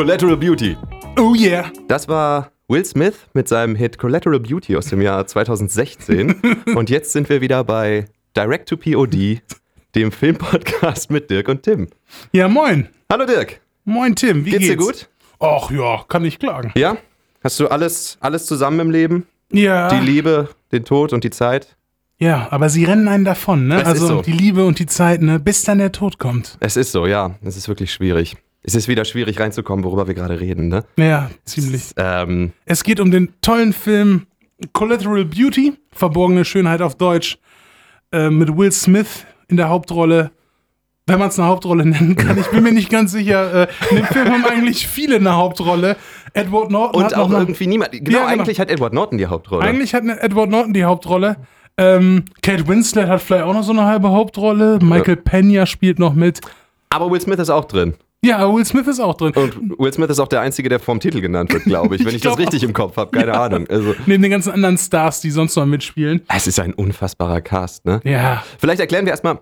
Collateral Beauty. Oh yeah. Das war Will Smith mit seinem Hit Collateral Beauty aus dem Jahr 2016. und jetzt sind wir wieder bei Direct to POD, dem Filmpodcast mit Dirk und Tim. Ja, moin. Hallo Dirk. Moin, Tim. Wie Geht's geht's? dir gut? Ach ja, kann ich klagen. Ja? Hast du alles, alles zusammen im Leben? Ja. Die Liebe, den Tod und die Zeit? Ja, aber sie rennen einen davon, ne? Das also so. die Liebe und die Zeit, ne? Bis dann der Tod kommt. Es ist so, ja. Es ist wirklich schwierig. Es ist wieder schwierig reinzukommen, worüber wir gerade reden, ne? Ja, ziemlich. Ähm, Es geht um den tollen Film Collateral Beauty, verborgene Schönheit auf Deutsch, äh, mit Will Smith in der Hauptrolle. Wenn man es eine Hauptrolle nennen kann, ich bin mir nicht ganz sicher. Äh, in dem Film haben eigentlich viele eine Hauptrolle. Edward Norton hat und auch irgendwie niemand. Genau, Ja, genau. eigentlich hat Edward Norton die Hauptrolle. Eigentlich hat Edward Norton die Hauptrolle. Ähm, Kate Winslet hat vielleicht auch noch so eine halbe Hauptrolle. Michael Pena spielt noch mit. Aber Will Smith ist auch drin. Ja, Will Smith ist auch drin. Und Will Smith ist auch der Einzige, der vom Titel genannt wird, glaube ich, wenn ich, Ich das richtig im Kopf habe. Keine Ahnung. Also, Neben den ganzen anderen Stars, die sonst noch mitspielen. es ist ein unfassbarer Cast, ne? Ja. Vielleicht erklären wir erstmal,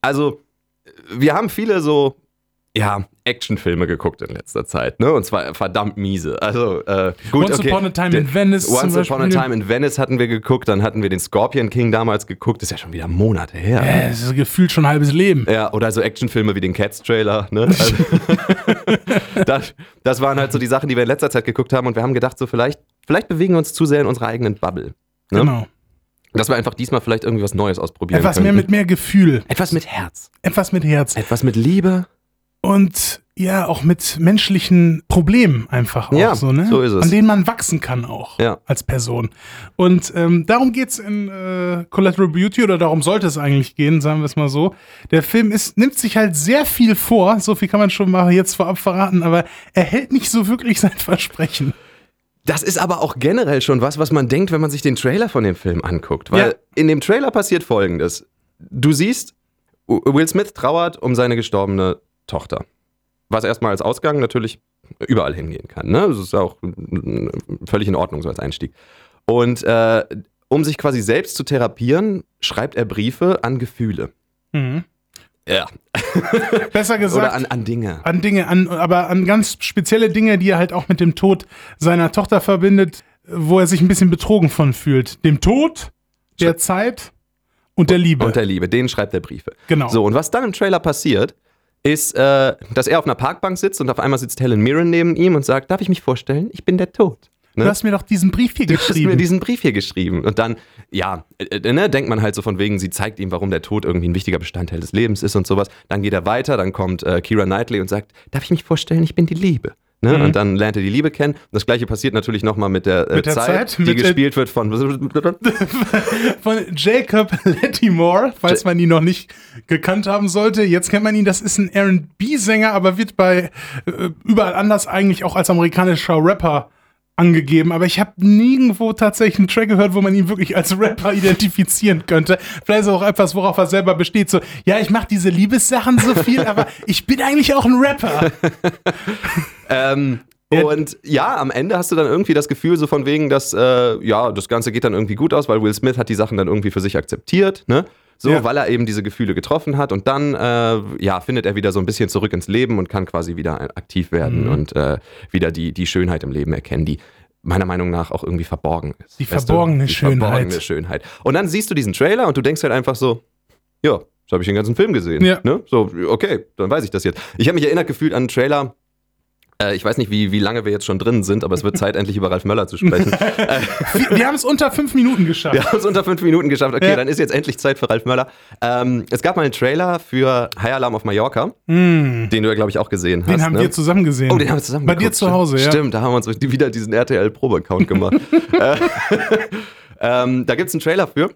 also, wir haben viele so, ja, Actionfilme geguckt in letzter Zeit, ne? Und zwar verdammt miese. Also, äh, gut, Once okay. Upon a Time in Venice Once Upon a. Time in Venice hatten wir geguckt, dann hatten wir den Scorpion King damals geguckt, das ist ja schon wieder Monate her. Äh, Es ist gefühlt schon ein halbes Leben. Ja, oder so Actionfilme wie den Cats-Trailer. Ne? Also, das, das waren halt so die Sachen, die wir in letzter Zeit geguckt haben und wir haben gedacht, so vielleicht, vielleicht bewegen wir uns zu sehr in unserer eigenen Bubble. Ne? Genau. Dass wir einfach diesmal vielleicht irgendwie was Neues ausprobieren Etwas mehr könnten. mit mehr Gefühl. Etwas mit Herz. Etwas mit Herz. Etwas mit Liebe. Und ja, auch mit menschlichen Problemen einfach auch Ja, so, ne? so ist es. An denen man wachsen kann auch Ja. als Person. Und ähm, darum geht's in äh, Collateral Beauty oder darum sollte es eigentlich gehen, sagen wir es mal so. Der Film ist, nimmt sich halt sehr viel vor, so viel kann man schon mal jetzt vorab verraten, aber er hält nicht so wirklich sein Versprechen. Das ist aber auch generell schon was, was man denkt, wenn man sich den Trailer von dem Film anguckt. Weil Ja. in dem Trailer passiert folgendes. Du siehst, Will Smith trauert um seine gestorbene Tochter. Was erstmal als Ausgang natürlich überall hingehen kann. Ne? Das ist auch mm, völlig in Ordnung so als Einstieg. Und äh, um sich quasi selbst zu therapieren, schreibt er Briefe an Gefühle. Ja. Besser gesagt. Oder an, an Dinge. an Dinge, an, aber an ganz spezielle Dinge, die er halt auch mit dem Tod seiner Tochter verbindet, wo er sich ein bisschen betrogen von fühlt. Dem Tod, der Zeit und der Liebe. Und der Liebe, denen schreibt er Briefe. Genau. So, und was dann im Trailer passiert, ist, äh, dass er auf einer Parkbank sitzt und auf einmal sitzt Helen Mirren neben ihm und sagt, darf ich mich vorstellen, ich bin der Tod. du hast mir doch diesen Brief hier Du hast mir geschrieben. diesen Brief hier geschrieben. Und dann, ja, äh, äh, ne, denkt man halt so von wegen, sie zeigt ihm, warum der Tod irgendwie ein wichtiger Bestandteil des Lebens ist und sowas. Dann geht er weiter, dann kommt äh, Kira Knightley und sagt, darf ich mich vorstellen, ich bin die Liebe. Ne? Und dann lernt er die Liebe kennen. Und das gleiche passiert natürlich nochmal mit der, äh, Mit der Zeit, Zeit, die gespielt wird von. Von Jacob Lattimore, falls man ihn noch nicht gekannt haben sollte. Jetzt kennt man ihn, das ist ein R&B-Sänger, aber wird bei äh, überall anders eigentlich auch als amerikanischer Rapper angegeben. Aber ich habe nirgendwo tatsächlich einen Track gehört, wo man ihn wirklich als Rapper identifizieren könnte. Vielleicht ist auch etwas, worauf er selber besteht. So, ja, ich mache diese Liebessachen so viel, aber ich bin eigentlich auch ein Rapper. Ähm, und ja, am Ende hast du dann irgendwie das Gefühl so von wegen, dass äh, ja, das Ganze geht dann irgendwie gut aus, weil Will Smith hat die Sachen dann irgendwie für sich akzeptiert, ne? So, Ja. weil er eben diese Gefühle getroffen hat und dann äh, ja, findet er wieder so ein bisschen zurück ins Leben und kann quasi wieder aktiv werden Mhm. und äh, wieder die, die Schönheit im Leben erkennen, die meiner Meinung nach auch irgendwie verborgen ist. Die weißt verborgene die Schönheit. Verborgene Schönheit. Und dann siehst du diesen Trailer und du denkst halt einfach so, ja, so habe ich den ganzen Film gesehen. Ja. Ne? So, okay, dann weiß ich das jetzt. Ich habe mich erinnert gefühlt an einen Trailer. Äh, ich weiß nicht, wie, wie lange wir jetzt schon drin sind, aber es wird Zeit, endlich über Ralf Möller zu sprechen. Wir, wir haben es unter fünf Minuten geschafft. Wir haben es unter fünf Minuten geschafft. Okay, Ja. dann ist jetzt endlich Zeit für Ralf Möller. Ähm, es gab mal einen Trailer für High Alarm auf Mallorca, den du ja, glaube ich, auch gesehen hast. Den haben ne? wir zusammen gesehen. Oh, den haben wir zusammen Bei dir geguckt, zu stimmt. Hause, ja. Stimmt, da haben wir uns wieder diesen RTL-Probe-Account gemacht. Äh, ähm, da gibt es einen Trailer für,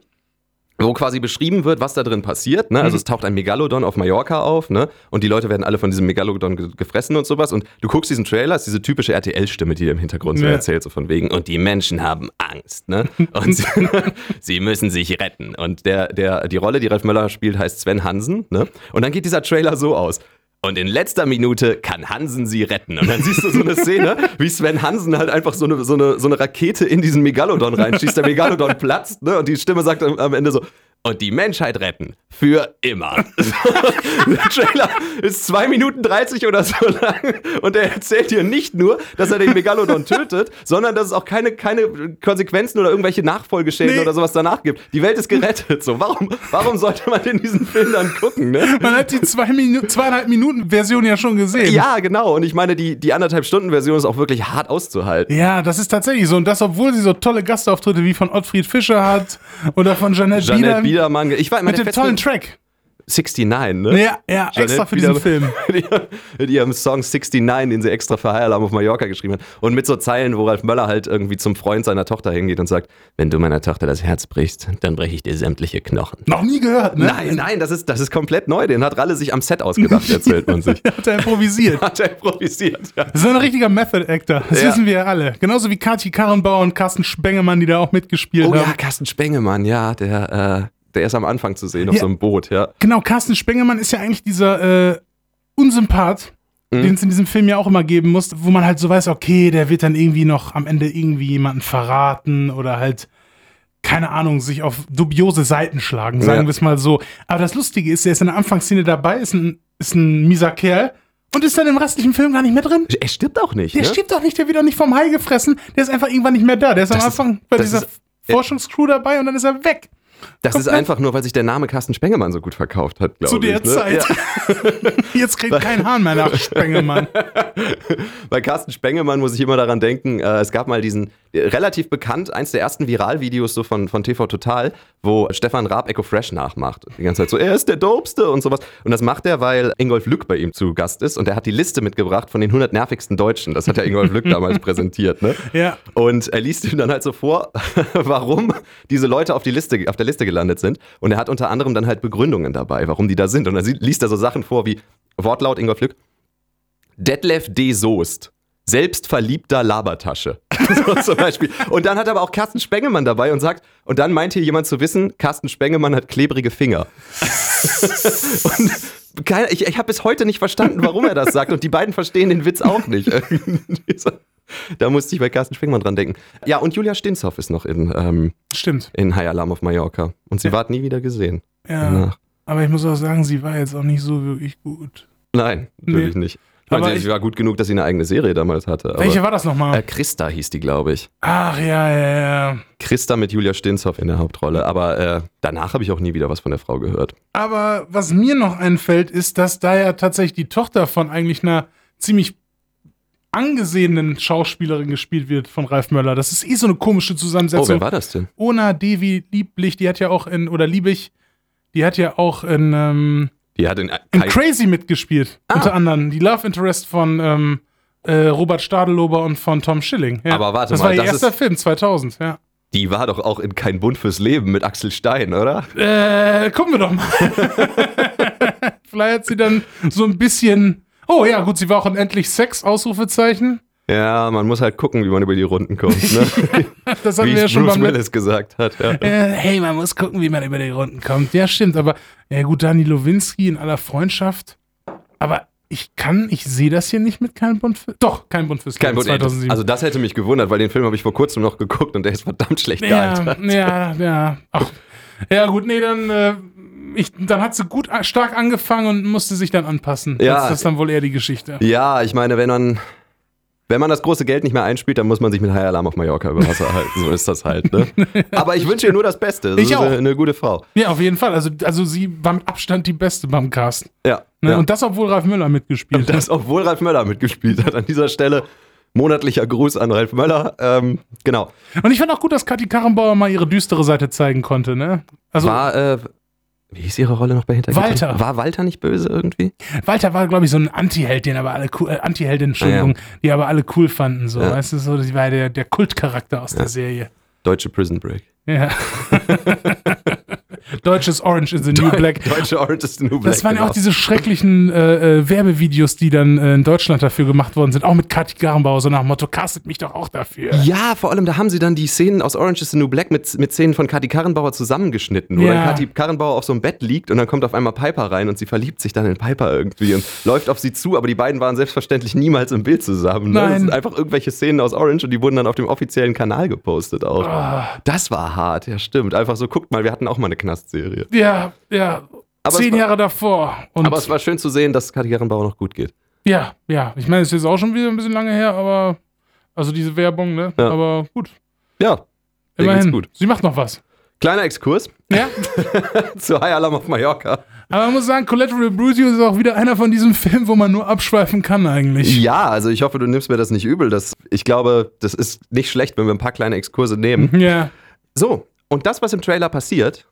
wo quasi beschrieben wird, was da drin passiert. Ne? Mhm. Also es taucht ein Megalodon auf Mallorca auf ne? und die Leute werden alle von diesem Megalodon ge gefressen und sowas. Und du guckst diesen Trailer, ist diese typische RTL-Stimme, die dir im Hintergrund so Ja. erzählt, so von wegen, und die Menschen haben Angst. Ne? Und sie, sie müssen sich retten. Und der, der, die Rolle, die Ralf Möller spielt, heißt Sven Hansen. Ne? Und dann geht dieser Trailer so aus. Und in letzter Minute kann Hansen sie retten. Und dann siehst du so eine Szene, wie Sven Hansen halt einfach so eine, so eine, so eine Rakete in diesen Megalodon reinschießt. Der Megalodon platzt, ne? Und die Stimme sagt am, am Ende so: und die Menschheit retten. Für immer. der Trailer ist 2 Minuten 30 oder so lang und er erzählt dir nicht nur, dass er den Megalodon tötet, sondern dass es auch keine, keine Konsequenzen oder irgendwelche Nachfolgeschäden Nee. oder sowas danach gibt. Die Welt ist gerettet. So, warum, warum sollte man denn diesen Film dann gucken, ne? Man hat die zwei Minu zweieinhalb Minuten Version ja schon gesehen. Ja, genau. Und ich meine, die, die anderthalb Stunden Version ist auch wirklich hart auszuhalten. Ja, das ist tatsächlich so. Und das, obwohl sie so tolle Gastauftritte wie von Ottfried Fischer hat oder von Jeanette, Janet Bieder Biedermann. Ich war mit dem tollen Track. 69, ne? Ja, ja, extra für diesen Film. Mit ihrem Song 69, den sie extra für High Alarm auf Mallorca geschrieben hat. Und mit so Zeilen, wo Ralf Möller halt irgendwie zum Freund seiner Tochter hingeht und sagt, wenn du meiner Tochter das Herz brichst, dann breche ich dir sämtliche Knochen. Noch nie gehört, ne? Nein, nein, das ist, das ist komplett neu. Den hat Ralle sich am Set ausgedacht, erzählt man sich. Hat er improvisiert. Hat er improvisiert, ja. Das ist ein richtiger Method Actor. Das Ja. wissen wir ja alle. Genauso wie Kathi Karrenbauer und Carsten Spengemann, die da auch mitgespielt Oh ja, haben. Carsten Spengemann, ja, der, äh, der ist am Anfang zu sehen auf Ja. so einem Boot, ja. Genau, Carsten Spengemann ist ja eigentlich dieser äh, Unsympath, Mhm. den es in diesem Film ja auch immer geben muss, wo man halt so weiß, okay, der wird dann irgendwie noch am Ende irgendwie jemanden verraten oder halt, keine Ahnung, sich auf dubiose Seiten schlagen, sagen Ja. wir es mal so. Aber das Lustige ist, der ist in der Anfangsszene dabei, ist ein, ist ein mieser Kerl und ist dann im restlichen Film gar nicht mehr drin. Er stirbt auch nicht, Der ne? stirbt doch nicht, der wird doch nicht vom Hai gefressen, der ist einfach irgendwann nicht mehr da. Der ist am Das ist- Anfang bei das dieser ist- Forschungscrew dabei und dann ist er weg. Das ist einfach nur, weil sich der Name Carsten Spengemann so gut verkauft hat, glaube Zu ich. der ne? Zeit. Ja. Jetzt kriegt kein Hahn mehr nach Spengemann. Bei Carsten Spengemann muss ich immer daran denken, äh, es gab mal diesen äh, relativ bekannt, eins der ersten Viralvideos so von, von TV Total, wo Stefan Raab Echo Fresh nachmacht. Die ganze Zeit so, er ist der Dopeste und sowas. Und das macht er, weil Ingolf Lück bei ihm zu Gast ist und er hat die Liste mitgebracht von den 100 nervigsten Deutschen. Das hat ja Ingolf Lück damals präsentiert, ne? Ja. Und er liest ihm dann halt so vor, warum diese Leute auf, die Liste, auf der Liste gelandet sind. Und er hat unter anderem dann halt Begründungen dabei, warum die da sind. Und dann liest er so Sachen vor wie, Wortlaut Ingolf Lück, Detlef D. Soest. Selbstverliebter Labertasche. so zum Beispiel. Und dann hat aber auch Carsten Spengemann dabei und sagt, und dann meint hier jemand zu wissen, Carsten Spengemann hat klebrige Finger. und ich, ich habe bis heute nicht verstanden, warum er das sagt. Und die beiden verstehen den Witz auch nicht. Da musste ich bei Carsten Spengemann dran denken. Ja, und Julia Stinshoff ist noch in, ähm, Stimmt. in High Alarm auf Mallorca. Und sie ward nie wieder gesehen. Ja. Danach. Aber ich muss auch sagen, sie war jetzt auch nicht so wirklich gut. Nein, natürlich Nee. nicht. Ich meine, Aber sie ich- war gut genug, dass sie eine eigene Serie damals hatte. Aber, Welche war das nochmal? Äh, Christa hieß die, glaube ich. Ach ja, ja, ja. Christa mit Julia Stinshoff in der Hauptrolle. Aber äh, danach habe ich auch nie wieder was von der Frau gehört. Aber was mir noch einfällt, ist, dass da ja tatsächlich die Tochter von eigentlich einer ziemlich angesehenen Schauspielerin gespielt wird von Ralf Möller. Das ist eh so eine komische Oh, Zusammensetzung. wer war das denn? Ona Devi Lieblich, die hat ja auch in, oder Liebig, die hat ja auch in, ähm, Die hat in, in Crazy mitgespielt. Ah. Unter anderem. Die Love Interest von ähm, äh, Robert Stadelober und von Tom Schilling. Ja. Aber warte das mal, war ihr das erster ist- Film, 2000, ja. die war doch auch in Kein Bund fürs Leben mit Axel Stein, oder? Äh, gucken wir doch mal. Vielleicht hat sie dann so ein bisschen. Oh ja, gut, sie war auch in Endlich Sex, Ausrufezeichen. Ja, man muss halt gucken, wie man über die Runden kommt. Ne? Das hatten wie wir ja schon Bruce letzten. Willis gesagt hat. Ja. Äh, hey, man muss gucken, wie man über die Runden kommt. Ja, stimmt, aber ja gut, Dani Lowinski in aller Freundschaft. Aber ich kann, ich sehe das hier nicht mit kein Bund für. Doch, kein Bund fürs Kein Bund, ey, das, also das hätte mich gewundert, weil den Film habe ich vor kurzem noch geguckt und der ist verdammt schlecht ja, gealtert. ja, ja. Ach, ja, gut, nee, dann, äh, ich, dann hat sie gut a- stark angefangen und musste sich dann anpassen. Ja. Das ist dann wohl eher die Geschichte. Ja, ich meine, wenn man, wenn man das große Geld nicht mehr einspielt, dann muss man sich mit High Alarm auf Mallorca über Wasser halten. So ist das halt. Ne? Aber ich wünsche ihr nur das Beste. Das Ich ist auch. Eine, eine gute Frau. Ja, auf jeden Fall. Also, also sie war mit Abstand die Beste beim Cast. Ja. Ne? ja. Und das, obwohl Ralf Müller mitgespielt hat. das, obwohl Ralf Möller mitgespielt hat. An dieser Stelle monatlicher Gruß an Ralf Möller. Ähm, genau. Und ich fand auch gut, dass Kathi Karrenbauer mal ihre düstere Seite zeigen konnte. Ne? Also War, äh, wie hieß ihre Rolle noch bei Hintergrund? Walter. War Walter nicht böse irgendwie? Walter war, glaube ich, so ein Anti-Held, den aber alle cool, äh, Anti-Heldin, Entschuldigung, die aber alle cool fanden. So, Ja. weißt du, so, sie war der, der Kultcharakter aus der Serie. Deutsche Prison Break. Ja. Deutsches Orange is the New Black. Deutsche Orange is the New Black. Das waren ja genau. auch diese schrecklichen äh, äh, Werbevideos, die dann äh, in Deutschland dafür gemacht worden sind. Auch mit Kathi Karrenbauer, so nach dem Motto, castet mich doch auch dafür. Ja, vor allem, da haben sie dann die Szenen aus Orange is the New Black mit, mit Szenen von Kathi Karrenbauer zusammengeschnitten, wo Ja. dann Kathi Karrenbauer auf so einem Bett liegt und dann kommt auf einmal Piper rein und sie verliebt sich dann in Piper irgendwie und läuft auf sie zu, aber die beiden waren selbstverständlich niemals im Bild zusammen. Ne? Nein. Das sind einfach irgendwelche Szenen aus Orange und die wurden dann auf dem offiziellen Kanal gepostet auch. Ah. Das war hart, ja stimmt. Einfach so, guckt mal, wir hatten auch mal eine Knastserie. Ja, ja. Aber Zehn war- Jahre davor. Und Aber es war schön zu sehen, dass Karrierenbau noch gut geht. ja, ja. Ich meine, es ist jetzt auch schon wieder ein bisschen lange her, aber. Also diese Werbung, ne? Ja. Aber gut. Ja, Immerhin. gut. Sie macht noch was. Kleiner Exkurs Ja. zu High Alarm auf Mallorca. Aber man muss sagen, Collateral Brucio ist auch wieder einer von diesen Filmen, wo man nur abschweifen kann eigentlich. Ja, also ich hoffe, du nimmst mir das nicht übel. Das, ich glaube, das ist nicht schlecht, wenn wir ein paar kleine Exkurse nehmen. Ja. So, und das, was im Trailer passiert,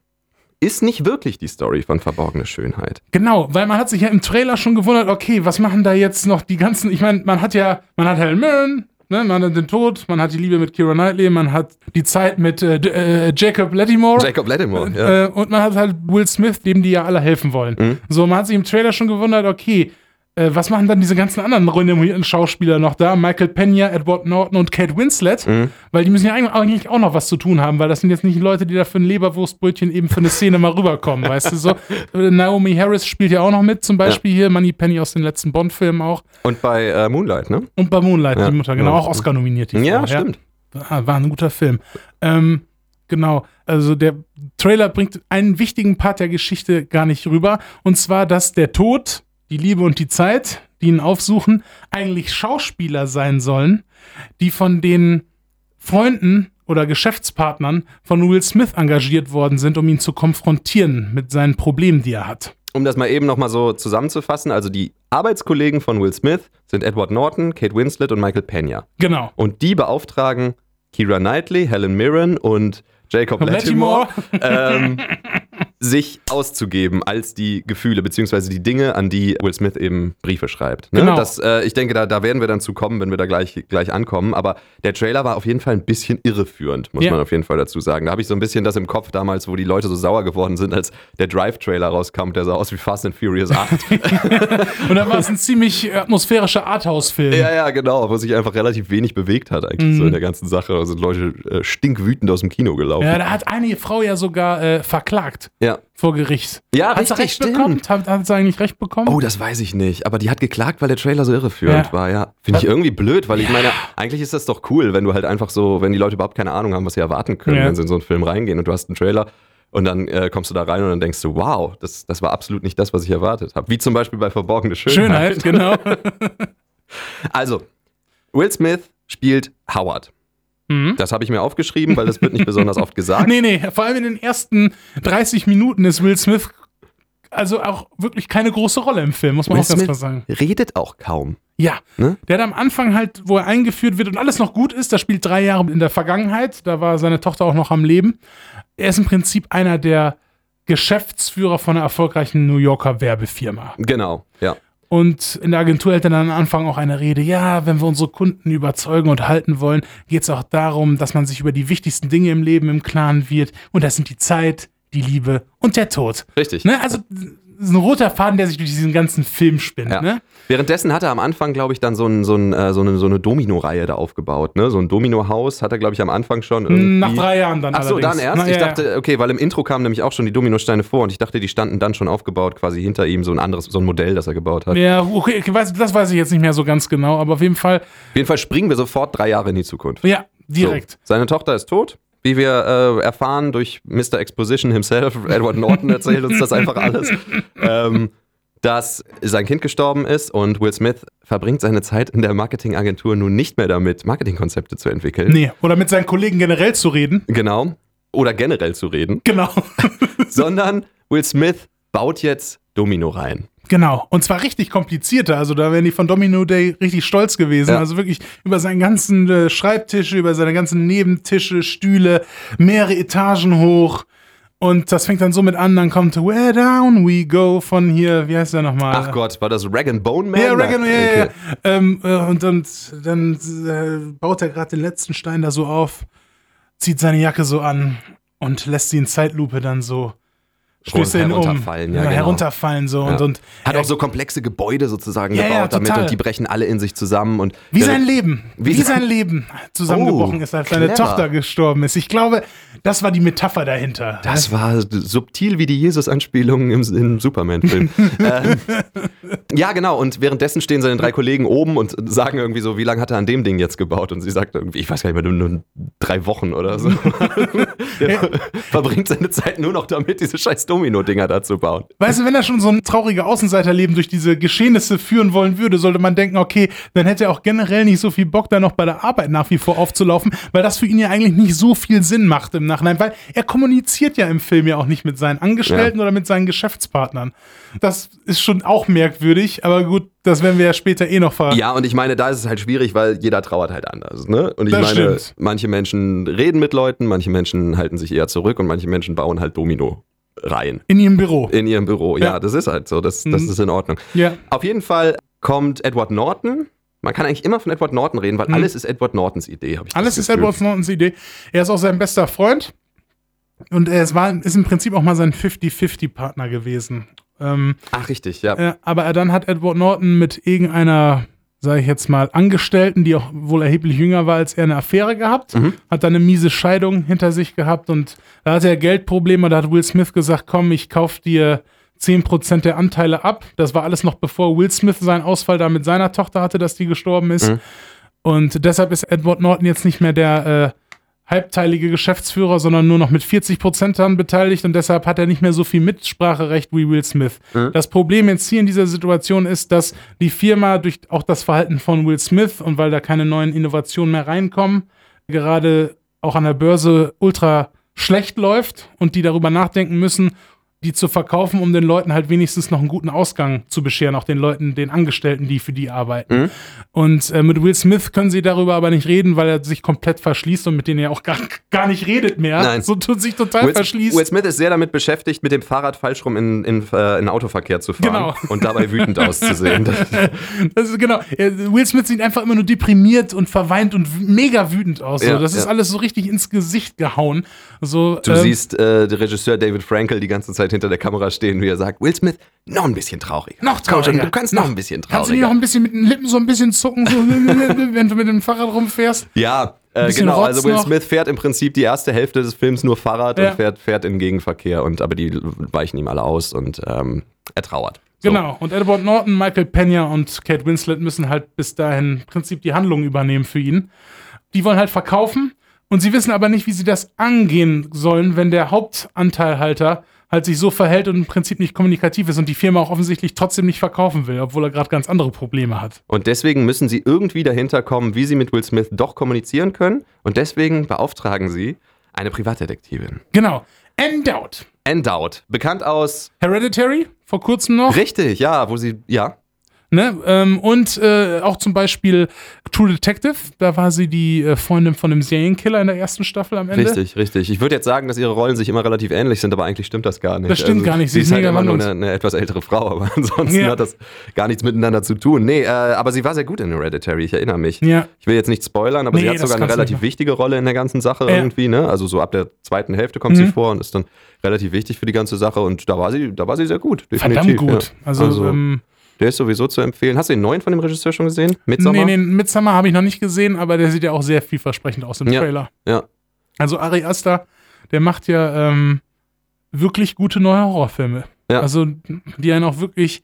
ist nicht wirklich die Story von Verborgene Schönheit. Genau, weil man hat sich ja im Trailer schon gewundert, okay, was machen da jetzt noch die ganzen, ich meine, man hat ja, man hat Helen Mirren, ne, man hat den Tod, man hat die Liebe mit Kira Knightley, man hat die Zeit mit äh, äh, Jacob Lattimore. Jacob Lattimore, ja. Äh, und man hat halt Will Smith, dem die ja alle helfen wollen. Mhm. So, man hat sich im Trailer schon gewundert, okay, äh, was machen dann diese ganzen anderen renommierten Schauspieler noch da? Michael Pena, Edward Norton und Kate Winslet. Mhm. Weil die müssen ja eigentlich- auch noch was zu tun haben, weil das sind jetzt nicht Leute, die da für ein Leberwurstbrötchen eben für eine Szene mal rüberkommen, weißt du so. Äh, Naomi Harris spielt ja auch noch mit, zum Beispiel hier, Money Penny aus den letzten Bond-Filmen auch. Und bei äh, Moonlight, ne? Und bei Moonlight, Ja. die Mutter, genau, Ja. auch Oscar nominiert. Die Ja, Frau, stimmt. Ah, war ein guter Film. Ähm, genau, also der Trailer bringt einen wichtigen Part der Geschichte gar nicht rüber. Und zwar, dass der Tod, die Liebe und die Zeit, die ihn aufsuchen, eigentlich Schauspieler sein sollen, die von den Freunden oder Geschäftspartnern von Will Smith engagiert worden sind, um ihn zu konfrontieren mit seinen Problemen, die er hat. Um das mal eben nochmal so zusammenzufassen, also die Arbeitskollegen von Will Smith sind Edward Norton, Kate Winslet und Michael Pena. Genau. Und die beauftragen Kira Knightley, Helen Mirren und Jacob Lattimore, ähm, sich auszugeben als die Gefühle beziehungsweise die Dinge, an die Will Smith eben Briefe schreibt. Ne? Genau. Das, äh, ich denke, da, da werden wir dann zu kommen, wenn wir da gleich, gleich ankommen. Aber der Trailer war auf jeden Fall ein bisschen irreführend, muss Ja. man auf jeden Fall dazu sagen. Da habe ich so ein bisschen das im Kopf damals, wo die Leute so sauer geworden sind, als der Drive-Trailer rauskam. Der sah aus wie Fast and Furious 8. Und dann war es ein ziemlich äh, atmosphärischer Arthouse-Film. Ja, ja, genau, wo sich einfach relativ wenig bewegt hat eigentlich Mhm. so in der ganzen Sache. Da sind Leute äh, stinkwütend aus dem Kino gelaufen. Ja, da hat eine Frau ja sogar äh, verklagt Ja. Vor Gericht. Ja, hat sie richtig, recht stimmt. bekommen? Hat, hat sie eigentlich recht bekommen? Oh, das weiß ich nicht. Aber die hat geklagt, weil der Trailer so irreführend Ja. war, ja. Finde ich irgendwie blöd, weil ich meine, eigentlich ist das doch cool, wenn du halt einfach so, wenn die Leute überhaupt keine Ahnung haben, was sie erwarten können, wenn sie in so einen Film reingehen und du hast einen Trailer und dann äh, kommst du da rein und dann denkst du, wow, das, das war absolut nicht das, was ich erwartet habe. Wie zum Beispiel bei Verborgene Schönheit. Schönheit, genau. Also, Will Smith spielt Howard. Mhm. Das habe ich mir aufgeschrieben, weil das wird nicht besonders oft gesagt. nee, nee, vor allem in den ersten 30 Minuten ist Will Smith also auch wirklich keine große Rolle im Film, muss man Will auch ganz Smith klar sagen. redet auch kaum. Ja, Ne? der hat am Anfang halt, wo er eingeführt wird und alles noch gut ist, der spielt drei Jahre in der Vergangenheit, da war seine Tochter auch noch am Leben. Er ist im Prinzip einer der Geschäftsführer von einer erfolgreichen New Yorker Werbefirma. Genau, ja. Und in der Agentur hält er dann am Anfang auch eine Rede, ja, wenn wir unsere Kunden überzeugen und halten wollen, geht es auch darum, dass man sich über die wichtigsten Dinge im Leben im Klaren wird. Und das sind die Zeit, die Liebe und der Tod. Richtig. Ne? Also ein roter Faden, der sich durch diesen ganzen Film spinnt. Ja. Ne? Währenddessen hat er am Anfang, glaube ich, dann so, ein, so, ein, äh, so eine, so eine Domino-Reihe da aufgebaut. Ne? So ein Domino-Haus hat er, glaube ich, am Anfang schon. Irgendwie. Nach drei Jahren dann Ach so, dann erst? Na, ich ja, dachte, okay, weil im Intro kamen nämlich auch schon die Dominosteine vor und ich dachte, die standen dann schon aufgebaut, quasi hinter ihm, so ein anderes, so ein Modell, das er gebaut hat. Ja, okay, das weiß ich jetzt nicht mehr so ganz genau, aber auf jeden Fall, Auf jeden Fall springen wir sofort drei Jahre in die Zukunft. ja, direkt. So. Seine Tochter ist tot. Wie wir äh, erfahren durch Mr. Exposition himself, Edward Norton erzählt uns das einfach alles, ähm, dass sein Kind gestorben ist und Will Smith verbringt seine Zeit in der Marketingagentur nun nicht mehr damit, Marketingkonzepte zu entwickeln. Nee, oder mit seinen Kollegen generell zu reden. Genau. Oder generell zu reden, Genau. sondern Will Smith baut jetzt Domino rein. Genau. Und zwar richtig komplizierter. Also da wären die von Domino Day richtig stolz gewesen. Ja. Also wirklich über seinen ganzen äh, Schreibtische, über seine ganzen Nebentische, Stühle, mehrere Etagen hoch. Und das fängt dann so mit an, dann kommt Where Down We Go von hier, wie heißt der nochmal? Ach Gott, war das Rag and Bone Man? Ja, Reagan, ja, ja, ja. Okay. Ähm, äh, und dann, dann äh, baut er gerade den letzten Stein da so auf, zieht seine Jacke so an und lässt sie in Zeitlupe dann so er ihn um. herunterfallen, ja, genau. herunterfallen so und, Ja. und Hat er- auch so komplexe Gebäude sozusagen Ja, gebaut damit und die brechen alle in sich zusammen. Und Wie sein Leben, wie, Wie sein Leben zusammengebrochen Oh, ist, als seine. Tochter gestorben ist. Ich glaube, das war die Metapher dahinter. Das war subtil wie die Jesus-Anspielungen im, im Superman-Film. ähm, ja, genau. Und währenddessen stehen seine drei Kollegen oben und sagen irgendwie so, wie lange hat er an dem Ding jetzt gebaut? Und sie sagt irgendwie, ich weiß gar nicht mehr, nur, nur drei Wochen oder so. er verbringt seine Zeit nur noch damit, diese scheiß Domino-Dinger da zu bauen. Weißt du, wenn er schon so ein trauriges Außenseiterleben durch diese Geschehnisse führen wollen würde, sollte man denken, okay, dann hätte er auch generell nicht so viel Bock, da noch bei der Arbeit nach wie vor aufzulaufen, weil das für ihn ja eigentlich nicht so viel Sinn macht im Nachhinein, weil er kommuniziert ja im Film ja auch nicht mit seinen Angestellten oder mit seinen Geschäftspartnern. Das ist schon auch merkwürdig, aber gut, das werden wir ja später eh noch ver... Ja, und ich meine, da ist es halt schwierig, weil jeder trauert halt anders. Ne? Und ich Das meine, stimmt. manche Menschen reden mit Leuten, manche Menschen halten sich eher zurück und manche Menschen bauen halt Domino-Reihen. In ihrem Büro. in ihrem Büro. Ja, Ja. das ist halt so. Das, das Mhm. ist in Ordnung. Ja. Auf jeden Fall kommt Edward Norton. Man kann eigentlich immer von Edward Norton reden, weil alles ist Edward Nortons Idee. hab ich Mhm. Alles ist. Edward Nortons Idee. Er ist auch sein bester Freund. Und er ist, war, ist im Prinzip auch mal sein 50-50-Partner gewesen. Ähm, Ach, richtig, ja. äh, aber dann hat Edward Norton mit irgendeiner, sage ich jetzt mal, Angestellten, die auch wohl erheblich jünger war als er, eine Affäre gehabt. Hat dann eine miese Scheidung hinter sich gehabt. Und da hatte er Geldprobleme. Da hat Will Smith gesagt, komm, ich kauf dir 10% der Anteile ab. Das war alles noch bevor Will Smith seinen Ausfall da mit seiner Tochter hatte, dass die gestorben ist. Und deshalb ist Edward Norton jetzt nicht mehr der äh, halbteilige Geschäftsführer, sondern nur noch mit 40% daran beteiligt und deshalb hat er nicht mehr so viel Mitspracherecht wie Will Smith. Das Problem jetzt hier in dieser Situation ist, dass die Firma durch auch das Verhalten von Will Smith und weil da keine neuen Innovationen mehr reinkommen, gerade auch an der Börse ultra schlecht läuft und die darüber nachdenken müssen, die zu verkaufen, um den Leuten halt wenigstens noch einen guten Ausgang zu bescheren, auch den Leuten, den Angestellten, die für die arbeiten. Und äh, mit Will Smith können sie darüber aber nicht reden, weil er sich komplett verschließt und mit denen er auch gar, gar nicht redet mehr. Nein. So tut sich total Will, verschließt. Will Smith ist sehr damit beschäftigt, mit dem Fahrrad falsch rum in, in, äh, in Autoverkehr zu fahren Genau. und dabei wütend auszusehen. Das- ist genau. Will Smith sieht einfach immer nur deprimiert und verweint und mega wütend aus. So. Ja, das ist ja. alles so richtig ins Gesicht gehauen. So, Du ähm, siehst äh, den Regisseur David Frankel die ganze Zeit hinter der Kamera stehen, wie er sagt, Will Smith, noch ein bisschen traurig. noch Komm schon, trauriger. Du kannst noch ein bisschen Kannst du nicht noch trauriger. ein bisschen mit den Lippen so ein bisschen zucken, so, wenn du mit dem Fahrrad rumfährst? Ja, äh, genau. Rotz Also Will noch. Smith fährt im Prinzip die erste Hälfte des Films nur Fahrrad Ja. und fährt, fährt in Gegenverkehr und aber die weichen ihm alle aus und ähm, er trauert. So. Genau. Und Edward Norton, Michael Pena und Kate Winslet müssen halt bis dahin im Prinzip die Handlung übernehmen für ihn. Die wollen halt verkaufen und sie wissen aber nicht, wie sie das angehen sollen, wenn der Hauptanteilhalter halt sich so verhält und im Prinzip nicht kommunikativ ist und die Firma auch offensichtlich trotzdem nicht verkaufen will, obwohl er gerade ganz andere Probleme hat. Und deswegen müssen sie irgendwie dahinter kommen, wie sie mit Will Smith doch kommunizieren können. Und deswegen beauftragen sie eine Privatdetektivin. Genau. Endowed. Endowed. Bekannt aus. Hereditary, vor kurzem noch. Richtig, ja, wo sie. Ja. Ne? Ähm, und äh, auch zum Beispiel True Detective, da war sie die äh, Freundin von dem Serienkiller in der ersten Staffel am Ende. Richtig, richtig. Ich würde jetzt sagen, dass ihre Rollen sich immer relativ ähnlich sind, aber eigentlich stimmt das gar nicht. Also, Das stimmt gar nicht, Sie sie ist ist halt immer nur eine, eine etwas ältere Frau, aber ansonsten Ja. hat das gar nichts miteinander zu tun. Nee, äh, aber sie war sehr gut in Hereditary, ich erinnere mich. Ja. Ich will jetzt nicht spoilern, aber Nee, sie hat sogar eine relativ wichtige Rolle in der ganzen Sache Ja. irgendwie, ne? Also so ab der zweiten Hälfte kommt Mhm. sie vor und ist dann relativ wichtig für die ganze Sache und da war sie, da war sie sehr gut. Verdammt definitiv, gut. Ja. Also, ähm, der ist sowieso zu empfehlen. Hast du den neuen von dem Regisseur schon gesehen? Midsommar? nee, den Midsummer habe ich noch nicht gesehen, aber der sieht ja auch sehr vielversprechend aus im Ja. Trailer. Ja. Also Ari Aster, der macht ja ähm, wirklich gute neue Horrorfilme. Ja. Also die einen auch wirklich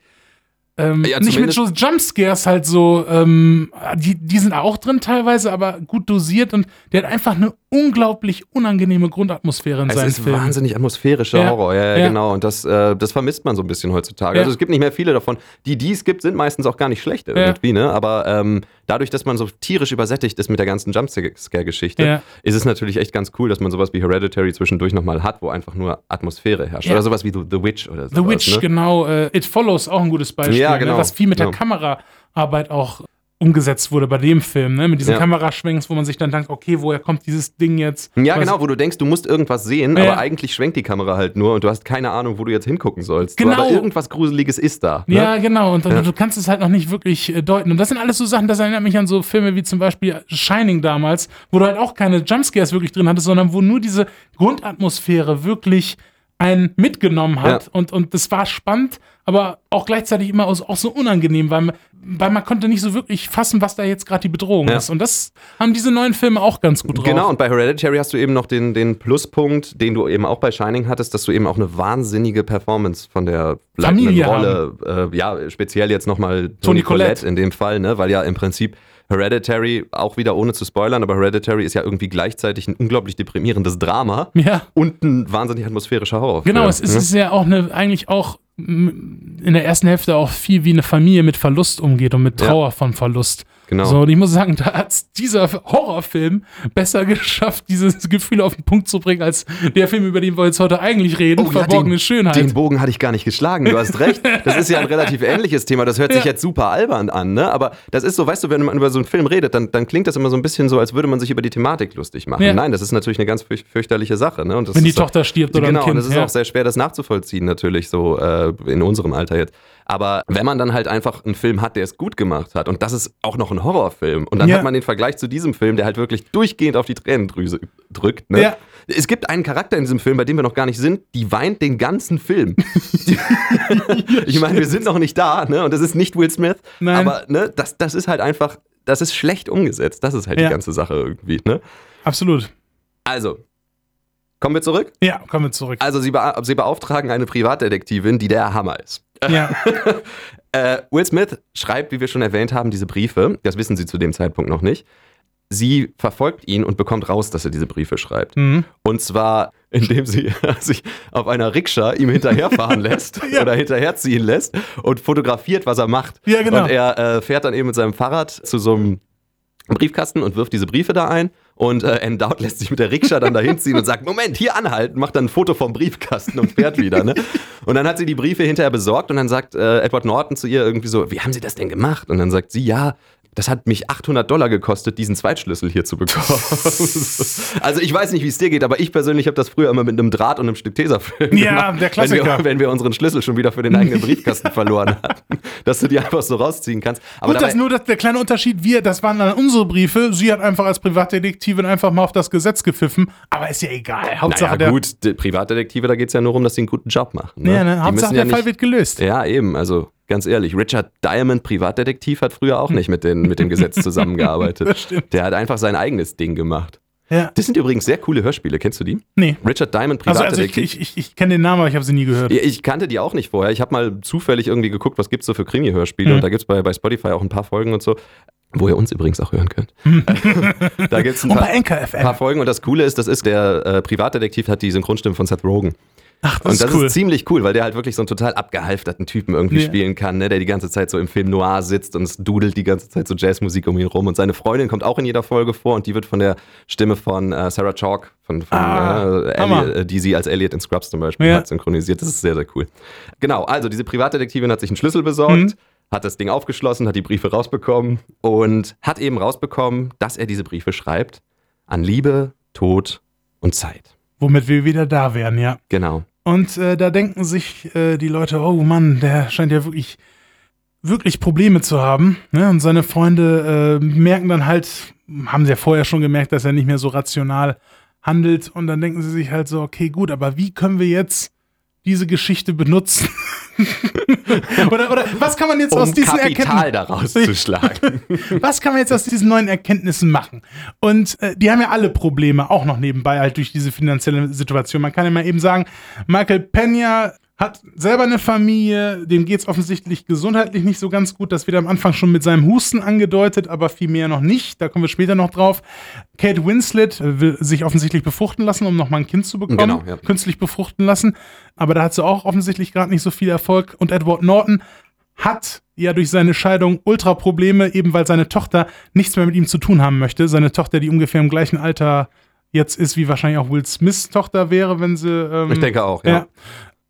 ähm, Ja, nicht mit so Jumpscares halt so, ähm, die, die sind auch drin teilweise, aber gut dosiert und der hat einfach eine unglaublich unangenehme Grundatmosphäre in Es seinen ist Filmen. wahnsinnig atmosphärischer Ja, Horror, ja, ja, ja. genau. Und das, äh, das vermisst man so ein bisschen heutzutage. Also es gibt nicht mehr viele davon. Die, die es gibt, sind meistens auch gar nicht schlecht irgendwie, ne? Aber ähm, dadurch, dass man so tierisch übersättigt ist mit der ganzen Jumpscare-Geschichte, ist es natürlich echt ganz cool, dass man sowas wie Hereditary zwischendurch nochmal hat, wo einfach nur Atmosphäre herrscht. Oder sowas wie The, The Witch oder so. The Witch, ne? genau. Äh, It Follows, auch ein gutes Beispiel, Ja, genau. ne, was viel mit der Ja. Kameraarbeit auch umgesetzt wurde bei dem Film, ne? mit diesen Ja. Kameraschwenks, wo man sich dann denkt, okay, woher kommt dieses Ding jetzt? Ja, Was- genau, wo du denkst, du musst irgendwas sehen, Ja. aber eigentlich schwenkt die Kamera halt nur und du hast keine Ahnung, wo du jetzt hingucken sollst. So, Genau. aber irgendwas Gruseliges ist da. Ne? Ja, genau. Und Ja. du kannst es halt noch nicht wirklich äh, deuten. Und das sind alles so Sachen, das erinnert mich an so Filme wie zum Beispiel Shining damals, wo du halt auch keine Jumpscares wirklich drin hattest, sondern wo nur diese Grundatmosphäre wirklich einen mitgenommen hat. Ja. Und, und das war spannend, aber auch gleichzeitig immer auch so unangenehm, weil, man- weil man konnte nicht so wirklich fassen, was da jetzt gerade die Bedrohung Ja. ist. Und das haben diese neuen Filme auch ganz gut drauf. Genau, und bei Hereditary hast du eben noch den, den Pluspunkt, den du eben auch bei Shining hattest, dass du eben auch eine wahnsinnige Performance von der leitenden Familie Rolle, äh, ja, speziell jetzt nochmal Toni Toni Collette Collette. in dem Fall, ne, weil ja im Prinzip Hereditary, auch wieder ohne zu spoilern, aber Hereditary ist ja irgendwie gleichzeitig ein unglaublich deprimierendes Drama Ja. und ein wahnsinnig atmosphärischer Horrorfilm. Genau, es ist, ne? es ist ja auch eine, eigentlich auch in der ersten Hälfte auch viel wie eine Familie mit Verlust umgeht und mit Ja. Trauer von Verlust. Genau. So, und ich muss sagen, da hat dieser Horrorfilm besser geschafft, dieses Gefühl auf den Punkt zu bringen, als der Film, über den wir jetzt heute eigentlich reden, Oh ja, Verborgene den, Schönheit. Den Bogen hatte ich gar nicht geschlagen, du hast recht. Das ist ja ein relativ ähnliches Thema. Das hört sich Ja. jetzt super albern an, ne? Aber das ist so, weißt du, wenn man über so einen Film redet, dann, dann klingt das immer so ein bisschen so, als würde man sich über die Thematik lustig machen. Ja. Nein, das ist natürlich eine ganz fürch fürchterliche Sache, ne? Und das Wenn die Tochter stirbt oder genau, ein Kind. und es ist ja. auch sehr schwer, das nachzuvollziehen, natürlich, so äh, in unserem Alter jetzt. Aber wenn man dann halt einfach einen Film hat, der es gut gemacht hat, und das ist auch noch ein Horrorfilm, und dann Ja. hat man den Vergleich zu diesem Film, der halt wirklich durchgehend auf die Tränendrüse drückt, ne? Ja. Es gibt einen Charakter in diesem Film, bei dem wir noch gar nicht sind, die weint den ganzen Film. ich meine, wir sind noch nicht da, ne? Und das ist nicht Will Smith. Nein. Aber ne, das, das ist halt einfach, das ist schlecht umgesetzt. Das ist halt Ja. die ganze Sache irgendwie, ne? Absolut. Also, kommen wir zurück. Ja, kommen wir zurück. Also, sie, bea sie beauftragen eine Privatdetektivin, die der Hammer ist. Ja, Äh, Will Smith schreibt, wie wir schon erwähnt haben, diese Briefe. Das wissen sie zu dem Zeitpunkt noch nicht. Sie verfolgt ihn und bekommt raus, dass er diese Briefe schreibt. Mhm. Und zwar, indem sie sich auf einer Rikscha ihm hinterherfahren lässt Ja. oder hinterherziehen lässt und fotografiert, was er macht. Ja, genau. Und er äh, fährt dann eben mit seinem Fahrrad zu so einem Briefkasten und wirft diese Briefe da ein. Und äh, Endowed lässt sich mit der Rikscha dann dahin ziehen und sagt, Moment, hier anhalten, macht dann ein Foto vom Briefkasten und fährt wieder. Ne? Und dann hat sie die Briefe hinterher besorgt und dann sagt äh, Edward Norton zu ihr irgendwie so, wie haben Sie das denn gemacht? Und dann sagt sie, ja, das hat mich 800 Dollar gekostet, diesen Zweitschlüssel hier zu bekommen. also ich weiß nicht, wie es dir geht, aber ich persönlich habe das früher immer mit einem Draht und einem Stück Tesafilm Ja, gemacht, der Klassiker. Wenn wir, wenn wir unseren Schlüssel schon wieder für den eigenen Briefkasten verloren hatten, dass du die einfach so rausziehen kannst. Aber Gut, das dabei- nur das, der kleine Unterschied, wir, das waren dann unsere Briefe. Sie hat einfach als Privatdetektivin einfach mal auf das Gesetz gepfiffen. Aber ist ja egal. Hauptsache naja, gut, Privatdetektive, da geht es ja nur um, dass sie einen guten Job machen. Ne? Ja, ne? Hauptsache ja der Fall nicht, wird gelöst. Ja, eben, also ganz ehrlich, Richard Diamond, Privatdetektiv, hat früher auch nicht mit, den, mit dem Gesetz zusammengearbeitet. Der hat einfach sein eigenes Ding gemacht. Ja. Das sind übrigens sehr coole Hörspiele, kennst du die? Nee. Richard Diamond, Also, also ich, Privatdetektiv. ich, ich, kenne den Namen, aber ich habe sie nie gehört. Ja, Ich kannte die auch nicht vorher. Ich habe mal zufällig irgendwie geguckt, was gibt's so für Krimi-Hörspiele. Mhm. Und da gibt's bei, bei Spotify auch ein paar Folgen und so, wo ihr uns übrigens auch hören könnt. da gibt's ein Und paar, paar Folgen. Und das Coole ist, das ist der äh, Privatdetektiv hat die Synchronstimme von Seth Rogen. Ach, das Und ist das cool. ist ziemlich cool, weil der halt wirklich so einen total abgehalfterten Typen irgendwie Ja. spielen kann, ne? der die ganze Zeit so im Film Noir sitzt und es dudelt die ganze Zeit so Jazzmusik um ihn rum. Und seine Freundin kommt auch in jeder Folge vor und die wird von der Stimme von äh, Sarah Chalk, von, von Ah, äh. Elliot, äh, die sie als Elliot in Scrubs zum Beispiel Ja. hat synchronisiert. Das ist sehr, sehr cool. Genau, also diese Privatdetektivin hat sich einen Schlüssel besorgt. Mhm. Hat das Ding aufgeschlossen, hat die Briefe rausbekommen und hat eben rausbekommen, dass er diese Briefe schreibt an Liebe, Tod und Zeit. Womit wir wieder da wären, ja. Genau. Und äh, da denken sich äh, die Leute, oh Mann, der scheint ja wirklich, wirklich Probleme zu haben. Ne? Und seine Freunde äh, merken dann halt, haben sie ja vorher schon gemerkt, dass er nicht mehr so rational handelt. Und dann denken sie sich halt so, okay, gut, aber wie können wir jetzt diese Geschichte benutzen? oder, oder was kann man jetzt aus Um diesen Kapital Erkenntnissen... daraus zu schlagen. Was kann man jetzt aus diesen neuen Erkenntnissen machen? Und äh, die haben ja alle Probleme, auch noch nebenbei, halt durch diese finanzielle Situation. Man kann ja mal eben sagen, Michael Pena hat selber eine Familie, dem geht es offensichtlich gesundheitlich nicht so ganz gut. Das wird am Anfang schon mit seinem Husten angedeutet, aber viel mehr noch nicht. Da kommen wir später noch drauf. Kate Winslet äh, will sich offensichtlich befruchten lassen, um nochmal ein Kind zu bekommen. Genau, ja. Künstlich befruchten lassen. Aber da hat sie auch offensichtlich gerade nicht so viel Erfolg. Und Edward Norton hat ja durch seine Scheidung Ultra-Probleme, eben weil seine Tochter nichts mehr mit ihm zu tun haben möchte. Seine Tochter, die ungefähr im gleichen Alter jetzt ist, wie wahrscheinlich auch Will Smiths Tochter wäre, wenn sie. Ähm, Ich denke auch, ja. ja.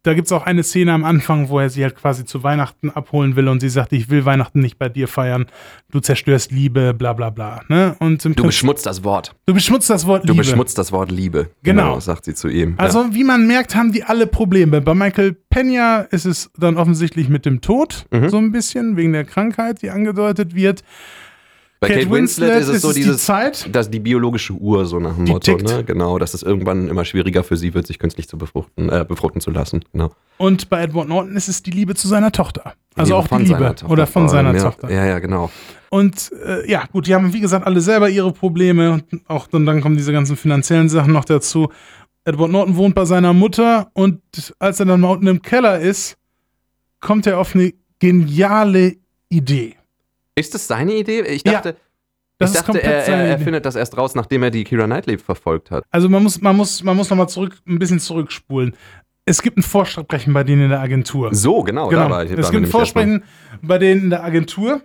Da gibt es auch eine Szene am Anfang, wo er sie halt quasi zu Weihnachten abholen will und sie sagt, ich will Weihnachten nicht bei dir feiern, du zerstörst Liebe, bla bla bla. Ne? Und Du beschmutzt das Wort. du beschmutzt das Wort Du Liebe. beschmutzt das Wort Liebe. Genau. sagt sie zu ihm. Also, wie man merkt, haben die alle Probleme. Bei Michael Pena ist es dann offensichtlich mit dem Tod, Mhm. so ein bisschen, wegen der Krankheit, die angedeutet wird. Bei Kate, Kate Winslet, Winslet ist es ist so es die dieses, Zeit. das die biologische Uhr so nach dem Die Motto, ne? Genau, dass es irgendwann immer schwieriger für sie wird, sich künstlich zu befruchten, äh, befruchten zu lassen. Genau. Und bei Edward Norton ist es die Liebe zu seiner Tochter. Also auch die von Liebe. Oder von seiner ja. Tochter. Ja, ja, genau. Und äh, ja, gut, die haben, wie gesagt, alle selber ihre Probleme. Und auch dann, dann kommen diese ganzen finanziellen Sachen noch dazu. Edward Norton wohnt bei seiner Mutter und als er dann mal unten im Keller ist, kommt er auf eine geniale Idee. Ist das seine Idee? Ich Ja, dachte, Das ich ist dachte er, er, er findet das erst raus, nachdem er die Kira Knightley verfolgt hat. Also man muss, man muss, man muss nochmal zurück, ein bisschen zurückspulen. Es gibt ein Vorsprechen bei denen in der Agentur. So, genau. Genau. Da war ich, es gibt ein. Vorsprechen bei denen in der Agentur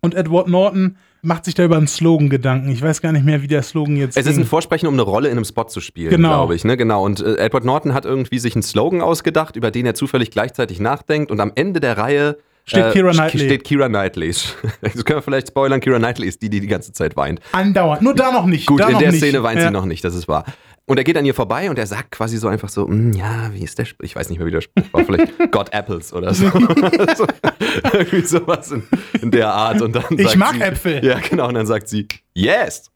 und Edward Norton macht sich da über einen Slogan Gedanken. Ich weiß gar nicht mehr, wie der Slogan jetzt Es ist ging. ein Vorsprechen, um eine Rolle in einem Spot zu spielen, Genau. glaube ich. Ne? Genau. Und äh, Edward Norton hat irgendwie sich einen Slogan ausgedacht, über den er zufällig gleichzeitig nachdenkt. Und am Ende der Reihe Steht Keira Knightley. Steht Kira Knightley. Das können wir vielleicht spoilern. Kira Knightley ist die, die die ganze Zeit weint. Andauernd. Nur da noch nicht. Gut, da in der nicht. Szene weint ja. sie noch nicht, das ist wahr. Und er geht an ihr vorbei und er sagt quasi so einfach so, "Mm, ja, wie ist der Spruch? Ich weiß nicht mehr, wie der Spruch war. Vielleicht God Apples oder so. so irgendwie sowas in, in der Art. Und dann Ich mag sie, Äpfel. Ja, genau. Und dann sagt sie, yes.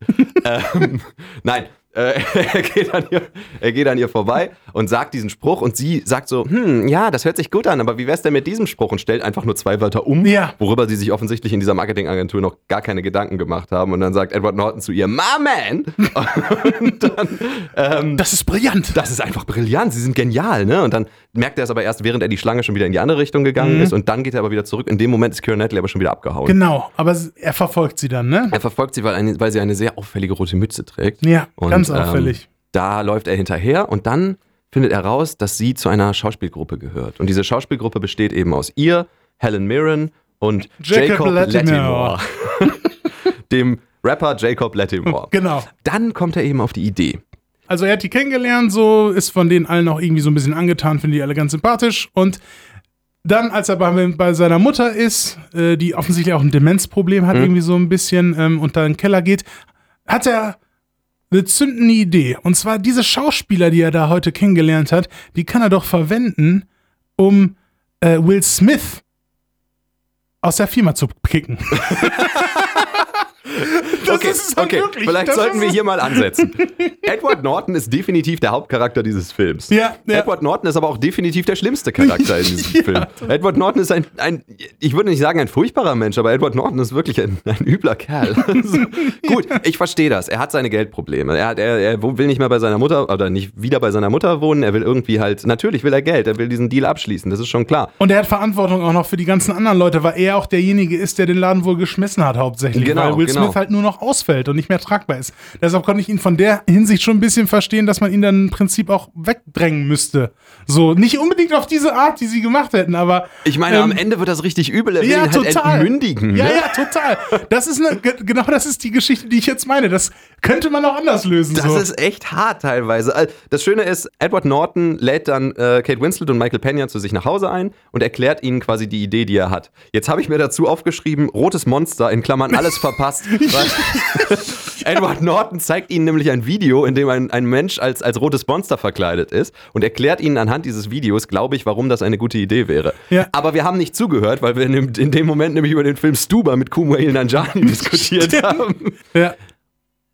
ähm, nein, äh, er, geht an ihr, er geht an ihr vorbei und sagt diesen Spruch und sie sagt so, hm, ja, das hört sich gut an, aber wie wär's denn mit diesem Spruch? Und stellt einfach nur zwei Wörter um, Ja. worüber sie sich offensichtlich in dieser Marketingagentur noch gar keine Gedanken gemacht haben. Und dann sagt Edward Norton zu ihr, my man. und dann, ähm, Das ist brillant. das ist einfach brillant, sie sind genial, ne? Und dann merkt er es aber erst, während er die Schlange schon wieder in die andere Richtung gegangen Mhm. ist und dann geht er aber wieder zurück. In dem Moment ist Keira Knightley aber schon wieder abgehauen. Genau, aber er verfolgt sie dann, ne? Er verfolgt sie, weil, eine, weil sie eine sehr auffällige rote Mütze trägt. Ja, Und, ganz ähm, auffällig. Da läuft er hinterher und dann findet er raus, dass sie zu einer Schauspielgruppe gehört. Und diese Schauspielgruppe besteht eben aus ihr, Helen Mirren und Jacob Jacob, Latimore. Latimore. Dem Rapper Jacob Latimore. Genau. Dann kommt er eben auf die Idee. Also er hat die kennengelernt, so ist von denen allen auch irgendwie so ein bisschen angetan, finde die alle ganz sympathisch. Und dann, als er bei, bei seiner Mutter ist, äh, die offensichtlich auch ein Demenzproblem hat, irgendwie so ein bisschen, ähm, und da in den Keller geht, hat er eine zündende Idee. Und zwar diese Schauspieler, die er da heute kennengelernt hat, die kann er doch verwenden, um äh, Will Smith aus der Firma zu kicken. Das okay, ist okay. wirklich. vielleicht Das sollten wir hier mal ansetzen. Edward Norton ist definitiv der Hauptcharakter dieses Films. Ja, ja. Edward Norton ist aber auch definitiv der schlimmste Charakter in diesem Ja. Film. Edward Norton ist ein, ein, ich würde nicht sagen ein furchtbarer Mensch, aber Edward Norton ist wirklich ein, ein übler Kerl. Also, gut, ich verstehe das. Er hat seine Geldprobleme. Er, hat, er, er will nicht mehr bei seiner Mutter oder nicht wieder bei seiner Mutter wohnen. Er will irgendwie halt, natürlich will er Geld. Er will diesen Deal abschließen. Das ist schon klar. Und er hat Verantwortung auch noch für die ganzen anderen Leute, weil er auch derjenige ist, der den Laden wohl geschmissen hat, hauptsächlich. Genau, weil Will genau. Smith halt nur noch ausfällt und nicht mehr tragbar ist. Deshalb konnte ich ihn von der Hinsicht schon ein bisschen verstehen, dass man ihn dann im Prinzip auch wegdrängen müsste. So, nicht unbedingt auf diese Art, die sie gemacht hätten, aber. Ich meine, ähm, am Ende wird das richtig übel. Er will ja, halt total. entmündigen. Ja, ne? ja, total. Das ist eine, ge- genau das ist die Geschichte, die ich jetzt meine. Das könnte man auch anders lösen. Das so. ist echt hart teilweise. Das Schöne ist, Edward Norton lädt dann äh, Kate Winslet und Michael Pena zu sich nach Hause ein und erklärt ihnen quasi die Idee, die er hat. Jetzt habe ich mir dazu aufgeschrieben, rotes Monster, in Klammern alles verpasst. Edward Norton zeigt ihnen nämlich ein Video, in dem ein, ein Mensch als, als rotes Monster verkleidet ist und erklärt ihnen anhand dieses Videos, glaube ich, warum das eine gute Idee wäre. Ja. Aber wir haben nicht zugehört, weil wir in dem, in dem Moment nämlich über den Film Stuba mit Kumail Nanjiani diskutiert haben. ja.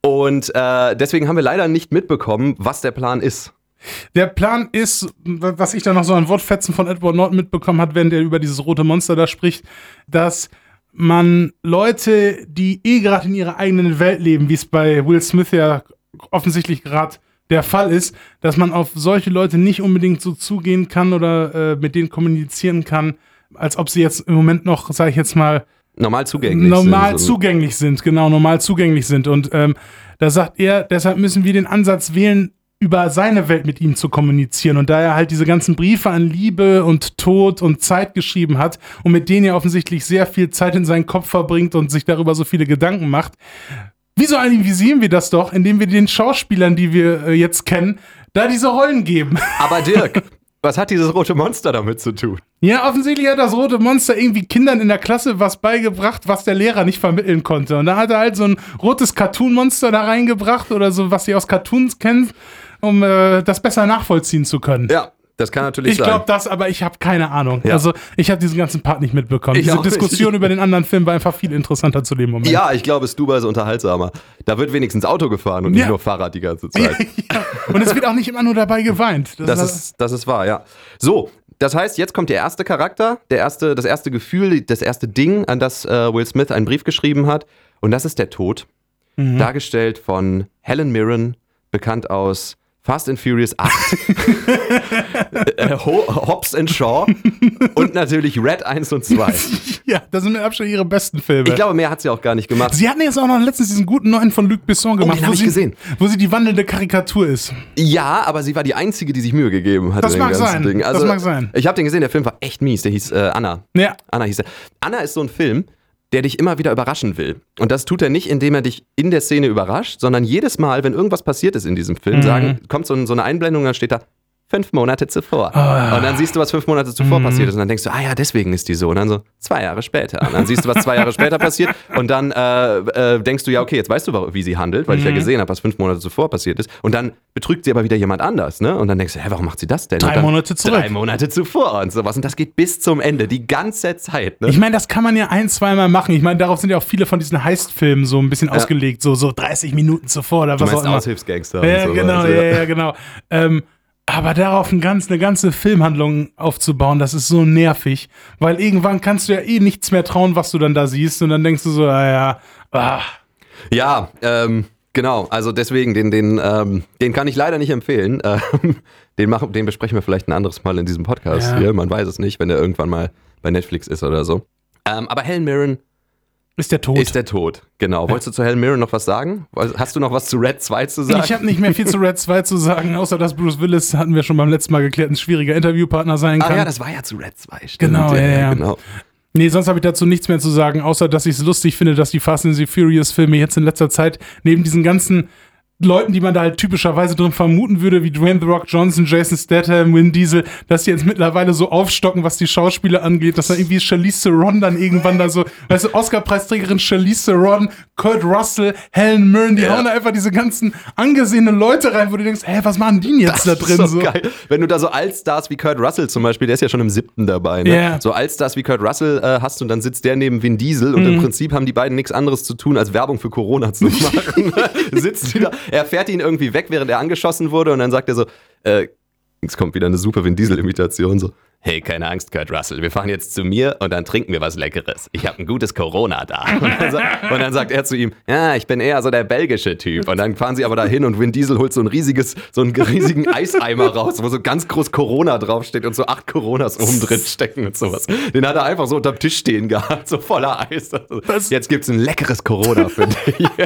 Und äh, deswegen haben wir leider nicht mitbekommen, was der Plan ist. Der Plan ist, was ich da noch so an Wortfetzen von Edward Norton mitbekommen hat, wenn der über dieses rote Monster da spricht, dass man Leute, die eh gerade in ihrer eigenen Welt leben, wie es bei Will Smith ja offensichtlich gerade der Fall ist, dass man auf solche Leute nicht unbedingt so zugehen kann oder äh, mit denen kommunizieren kann, als ob sie jetzt im Moment noch, sage ich jetzt mal, Normal zugänglich. normal sind, so. zugänglich sind, genau, normal zugänglich sind. Und ähm, da sagt er, deshalb müssen wir den Ansatz wählen, über seine Welt mit ihm zu kommunizieren. Und da er halt diese ganzen Briefe an Liebe und Tod und Zeit geschrieben hat und mit denen er offensichtlich sehr viel Zeit in seinen Kopf verbringt und sich darüber so viele Gedanken macht, wieso analysieren wir das doch, indem wir den Schauspielern, die wir äh, jetzt kennen, da diese Rollen geben? Aber Dirk, was hat dieses rote Monster damit zu tun? Ja, offensichtlich hat das rote Monster irgendwie Kindern in der Klasse was beigebracht, was der Lehrer nicht vermitteln konnte. Und da hat er halt so ein rotes Cartoon-Monster da reingebracht oder so, was sie aus Cartoons kennen, um äh, das besser nachvollziehen zu können. Ja, Das kann natürlich Ich sein. glaube das, aber ich habe keine Ahnung. Ja. Also ich habe diesen ganzen Part nicht mitbekommen. Ich Diese auch nicht. Diskussion über den anderen Film war einfach viel interessanter zu dem Moment. ja, ich glaube, Stuba ist unterhaltsamer. Da wird wenigstens Auto gefahren und nicht Ja. nur Fahrrad die ganze Zeit. ja. Und es wird auch nicht immer nur dabei geweint. Das war- ist, das ist wahr, ja. So, das heißt, jetzt kommt der erste Charakter, der erste, das erste Gefühl, das erste Ding, an das äh, Will Smith einen Brief geschrieben hat. Und das ist der Tod. Mhm. Dargestellt von Helen Mirren, bekannt aus Fast and Furious 8, äh, Ho Hobbs and Shaw und natürlich Red 1 und 2. ja, das sind mit Abstand ihre besten Filme. Ich glaube, mehr hat sie auch gar nicht gemacht. Sie hatten jetzt auch noch letztens diesen guten neuen von Luc Besson gemacht, Oh, den hab wo, ich sie, gesehen. wo sie die wandelnde Karikatur ist. Ja, aber sie war die Einzige, die sich Mühe gegeben hat. Das mag sein. Ding. Das Also, mag sein. Ich habe den gesehen, der Film war echt mies. Der hieß äh, Anna. Ja. Anna hieß er. Anna ist so ein Film, der dich immer wieder überraschen will. Und das tut er nicht, indem er dich in der Szene überrascht, sondern jedes Mal, wenn irgendwas passiert ist in diesem Film, Mhm. sagen, kommt so, so eine Einblendung, dann steht da fünf Monate zuvor. Ah. Und dann siehst du, was fünf Monate zuvor Mhm. passiert ist. Und dann denkst du, ah ja, deswegen ist die so. Und dann so, zwei Jahre später. Und dann siehst du, was zwei Jahre später passiert. Und dann äh, äh, denkst du, ja, okay, jetzt weißt du, wie sie handelt, weil ich Mhm. ja gesehen habe, was fünf Monate zuvor passiert ist. Und dann betrügt sie aber wieder jemand anders. Ne? Und dann denkst du, hä, warum macht sie das denn? Drei dann, Monate zurück. Drei Monate zuvor und sowas. Und das geht bis zum Ende, die ganze Zeit. Ne? Ich meine, das kann man ja ein, zweimal machen. Ich meine, darauf sind ja auch viele von diesen Heist-Filmen so ein bisschen ausgelegt, so, so 30 Minuten zuvor oder Du was auch immer. Aushilfsgangster Ja, und genau, ja, ja, genau. Ähm, aber darauf ein ganz, eine ganze Filmhandlung aufzubauen, das ist so nervig, weil irgendwann kannst du ja eh nichts mehr trauen, was du dann da siehst und dann denkst du so, ah, ja, ah, Ja, ähm, genau. Also deswegen, den, den, ähm, den kann ich leider nicht empfehlen. Ähm, den, machen, den besprechen wir vielleicht ein anderes Mal in diesem Podcast Ja. hier. Man weiß es nicht, wenn der irgendwann mal bei Netflix ist oder so. Ähm, aber Helen Mirren ist der Tod. ist der Tod. Genau. Wolltest du zu Helen Mirren noch was sagen? Hast du noch was zu Red 2 zu sagen? ich habe nicht mehr viel zu Red 2 zu sagen, außer dass Bruce Willis, hatten wir schon beim letzten Mal geklärt, ein schwieriger Interviewpartner sein ah kann. ja, das war ja zu Red 2. Stimmt. Genau, ja, ja. Genau. Nee, sonst habe ich dazu nichts mehr zu sagen, außer dass ich es lustig finde, dass die Fast and the Furious Filme jetzt in letzter Zeit neben diesen ganzen Leuten, die man da halt typischerweise drin vermuten würde, wie Dwayne The Rock Johnson, Jason Statham, Vin Diesel, dass die jetzt mittlerweile so aufstocken, was die Schauspieler angeht, dass da irgendwie Charlize Theron dann irgendwann da so, weißt du, Oscar-Preisträgerin Charlize Theron, Kurt Russell, Helen Mirren, die Ja. hauen da einfach diese ganzen angesehenen Leute rein, wo du denkst, hä, was machen die denn jetzt da Das drin? ist so, geil. Wenn du da so Allstars wie Kurt Russell zum Beispiel, der ist ja schon im siebten dabei, ne? Ja. So Allstars wie Kurt Russell äh, hast und dann sitzt der neben Vin Diesel und im Mhm. Prinzip haben die beiden nichts anderes zu tun, als Werbung für Corona zu machen. Sitzen die da, er fährt ihn irgendwie weg, während er angeschossen wurde und dann sagt er so, äh, jetzt kommt wieder eine super Vin Diesel-Imitation, so, hey, keine Angst, Kurt Russell, wir fahren jetzt zu mir und dann trinken wir was Leckeres. Ich habe ein gutes Corona da. Und dann, und dann sagt er zu ihm, ja, ich bin eher so der belgische Typ. Und dann fahren sie aber dahin und Vin Diesel holt so ein riesiges, so einen riesigen Eiseimer raus, wo so ganz groß Corona draufsteht und so acht Coronas oben drin stecken und sowas. Den hat er einfach so unterm Tisch stehen gehabt, so voller Eis. Das- Jetzt gibt's ein leckeres Corona für dich.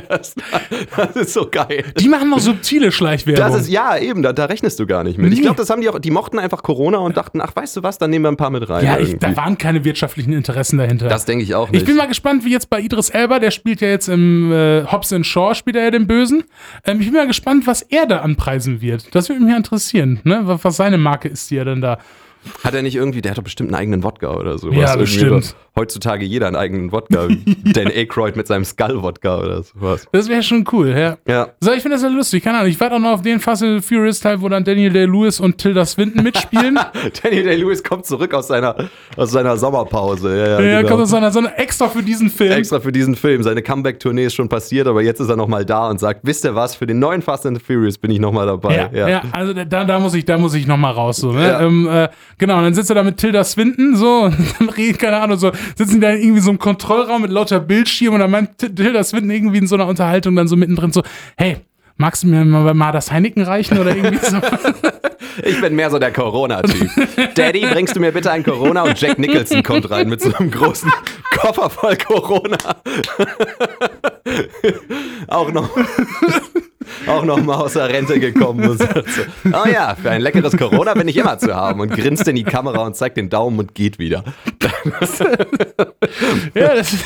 Das ist so geil. Die machen noch subtile Schleichwerbung. Das ist, ja, eben, da, da rechnest du gar nicht mit. Ich glaube, das haben die auch, die mochten einfach Corona und dachten, ach, weißt du was, dann nehmen wir ein paar mit rein. ja, ich, da waren keine wirtschaftlichen Interessen dahinter. das denke ich auch nicht. Ich bin mal gespannt, wie jetzt bei Idris Elba, der spielt ja jetzt im äh, Hobbs Shaw, spielt er ja den Bösen. Ähm, ich bin mal gespannt, was er da anpreisen wird. Das würde mich interessieren, ne? was, was seine Marke ist, die er dann da. Hat er nicht irgendwie, der hat doch bestimmt einen eigenen Wodka oder so. Ja, bestimmt. Heutzutage jeder einen eigenen Wodka. Dan Aykroyd mit seinem Skull-Wodka oder sowas. Das wäre schon cool, ja. Ja. So, ich finde das ja lustig. Keine Ahnung. Ich warte auch noch auf den Fast and Furious Teil, wo dann Daniel Day-Lewis und Tilda Swinton mitspielen. Daniel Day-Lewis kommt zurück aus seiner, aus seiner Sommerpause. Ja, ja, ja, genau. kommt aus seiner, sondern extra für diesen Film. Extra für diesen Film. Seine Comeback-Tournee ist schon passiert, aber jetzt ist er nochmal da und sagt, wisst ihr was, für den neuen Fast and the Furious bin ich nochmal dabei. Ja, ja. also da, da muss ich, da muss ich noch mal raus, so, ne? Ja. Ähm, äh, genau, und dann sitzt er da mit Tilda Swinton, so, und dann redet, keine Ahnung, so, sitzen da irgendwie so einem Kontrollraum mit lauter Bildschirmen und dann meint Tilda Swinton irgendwie in so einer Unterhaltung dann so mittendrin so, hey, magst du mir mal, das Heineken reichen oder irgendwie so? Ich bin mehr so der Corona-Typ. Daddy, bringst du mir bitte ein Corona? Und Jack Nicholson kommt rein mit so einem großen Koffer voll Corona. auch noch. Auch noch mal aus der Rente gekommen und sagt so, oh ja, für ein leckeres Corona bin ich immer zu haben und grinst in die Kamera und zeigt den Daumen und geht wieder. ja, das,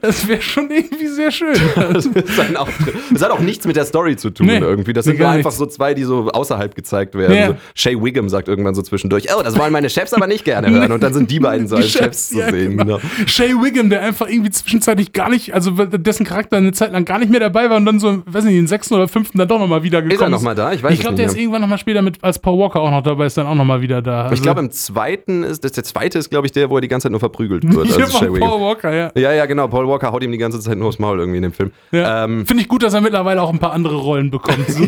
das wäre schon irgendwie sehr schön. Das ist sein Auftritt. Das hat auch nichts mit der Story zu tun Nee, irgendwie. Das nee, sind nur einfach so zwei, die so außerhalb gezeigt werden. Ja. So, Shay Wiggum sagt irgendwann so zwischendurch, oh, das wollen meine Chefs aber nicht gerne hören. Und dann sind die beiden so als Chefs, zu ja, sehen. genau. Genau. Shay Wiggum, der einfach irgendwie zwischenzeitlich gar nicht, also dessen Charakter eine Zeit lang gar nicht mehr dabei war und dann so, weiß nicht, den sechsten oder fünften dann doch nochmal wieder gekommen Ist er nochmal da? Ich weiß Ich glaube, der ist irgendwann nochmal später mit, als Paul Walker auch noch dabei ist, dann auch nochmal wieder da. Also, Ich glaube, im zweiten ist, das, der zweite ist, glaube ich, der, wo er die ganze Zeit nur verprügelt wird. ja, Also Wiggins. Paul Walker, ja. Ja, ja, genau. Paul Walker haut ihm die ganze Zeit nur aufs Maul irgendwie in dem Film. ja. Ähm, Finde ich gut, dass er mittlerweile auch ein paar andere Rollen bekommt. So,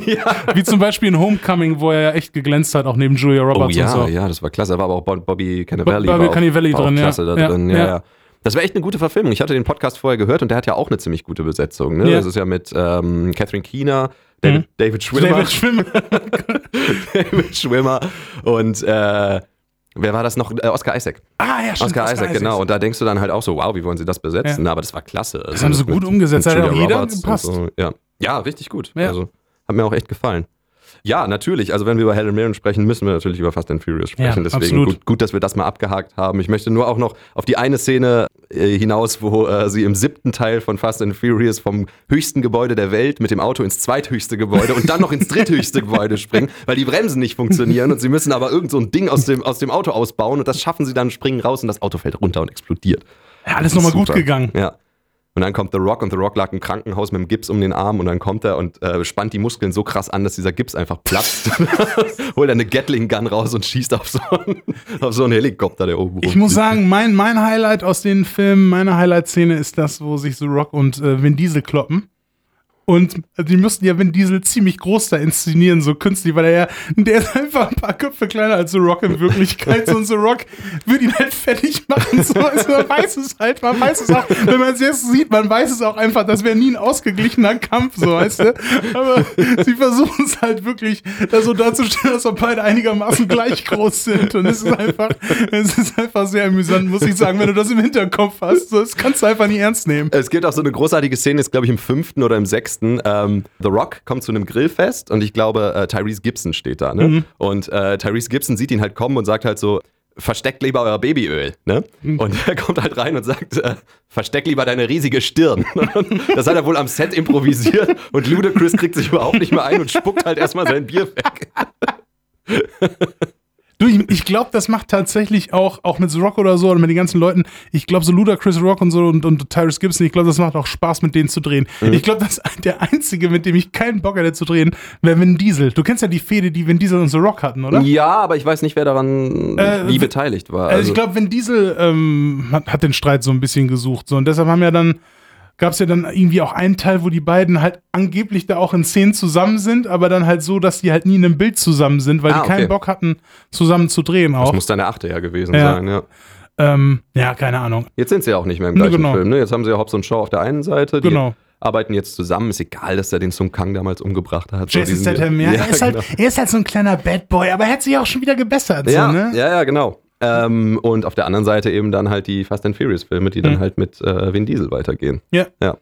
Wie zum Beispiel in Homecoming, wo er ja echt geglänzt hat, auch neben Julia oh Roberts ja, und so. ja, das war klasse. Da war aber auch Bob- Bobby Cannavale. Bobby Cannavale war auch drin, ja. klasse da Ja, drin. Ja, ja. ja. Das war echt eine gute Verfilmung. Ich hatte den Podcast vorher gehört und der hat ja auch eine ziemlich gute Besetzung. Ne? Ja. Das ist ja mit ähm, Catherine Keener, David, David Schwimmer. David Schwimmer. David Schwimmer und äh, wer war das noch? Äh, Oscar Isaac. Ah, ja, stimmt. Oscar, Isaac, genau. Und da denkst du dann halt auch so, wow, wie wollen sie das besetzen? Ja. Aber das war klasse. Also Das haben sie gut umgesetzt. mit hat auch jeder gepasst. So. Ja. Ja, richtig gut. Ja. Also hat mir auch echt gefallen. Ja, natürlich. Also wenn wir über Helen Mirren sprechen, müssen wir natürlich über Fast and Furious sprechen. Ja, Deswegen gut, gut, dass wir das mal abgehakt haben. Ich möchte nur auch noch auf die eine Szene äh, hinaus, wo äh, sie im siebten Teil von Fast and Furious vom höchsten Gebäude der Welt mit dem Auto ins zweithöchste Gebäude und dann noch ins dritthöchste Gebäude springen, weil die Bremsen nicht funktionieren und sie müssen aber irgend so ein Ding aus dem, aus dem Auto ausbauen und das schaffen sie dann, springen raus und das Auto fällt runter und explodiert. Ja, alles nochmal gut gegangen. Ja. Und dann kommt The Rock und The Rock lag im Krankenhaus mit dem Gips um den Arm und dann kommt er und äh, spannt die Muskeln so krass an, dass dieser Gips einfach platzt. Holt er eine Gatling Gun raus und schießt auf so einen, auf so einen Helikopter, der oben Ich muss sagen, mein, mein Highlight aus den Filmen, meine Highlight-Szene ist das, wo sich The Rock und äh, Vin Diesel kloppen. Und die müssten ja Vin Diesel ziemlich groß da inszenieren, so künstlich, weil er ja, der ist einfach ein paar Köpfe kleiner als The Rock in Wirklichkeit. So, und The Rock würde ihn halt fertig machen. So, also man weiß es halt, man weiß es auch, wenn man es jetzt sieht, man weiß es auch einfach, das wäre nie ein ausgeglichener Kampf, so weißt du. Aber sie versuchen es halt wirklich da so darzustellen, dass wir beide einigermaßen gleich groß sind. Und es ist einfach, es ist einfach sehr amüsant, muss ich sagen, wenn du das im Hinterkopf hast. So, das kannst du einfach nicht ernst nehmen. Es gibt auch so eine großartige Szene, ist glaube ich im fünften oder im sechsten. Ähm, The Rock kommt zu einem Grillfest und ich glaube, äh, Tyrese Gibson steht da. Ne? Mhm. Und äh, Tyrese Gibson sieht ihn halt kommen und sagt halt so, versteckt lieber euer Babyöl. Ne? Mhm. Und er kommt halt rein und sagt, äh, versteck lieber deine riesige Stirn. das hat er wohl am Set improvisiert und Ludacris kriegt sich überhaupt nicht mehr ein und spuckt halt erstmal sein Bier weg. Du, ich, ich glaube, das macht tatsächlich auch, auch mit The Rock oder so oder mit den ganzen Leuten, ich glaube, so Ludacris Rock und so und, und Tyrese Gibson, ich glaube, das macht auch Spaß, mit denen zu drehen. Mhm. Ich glaube, das der einzige, mit dem ich keinen Bock hätte zu drehen, wäre Vin Diesel. Du kennst ja die Fehde, die Vin Diesel und The Rock hatten, oder? Ja, aber ich weiß nicht, wer daran Äh, wie beteiligt war. Also ich glaube, Vin Diesel ähm, hat, hat den Streit so ein bisschen gesucht. So. Und deshalb haben ja dann, gab es ja dann irgendwie auch einen Teil, wo die beiden halt angeblich da auch in Szenen zusammen sind, aber dann halt so, dass die halt nie in einem Bild zusammen sind, weil Ah, die keinen okay. Bock hatten, zusammen zu drehen das auch. muss deine achte ja gewesen Ja. sein, ja. Ähm, ja, keine Ahnung. Jetzt sind sie ja auch nicht mehr im gleichen genau. Film. Ne? Jetzt haben sie ja Hobbs und Shaw auf der einen Seite. Die Genau. arbeiten jetzt zusammen. Ist egal, dass er den Sung Kang damals umgebracht hat. So Jason diesen- Statham, ja, ja, er, ist halt, genau. er ist halt so ein kleiner Bad Boy, aber er hat sich auch schon wieder gebessert. ja, so, ne? ja, ja, genau. Ähm, und auf der anderen Seite eben dann halt die Fast and Furious Filme, die dann Mhm. halt mit äh, Vin Diesel weitergehen. Ja. ja.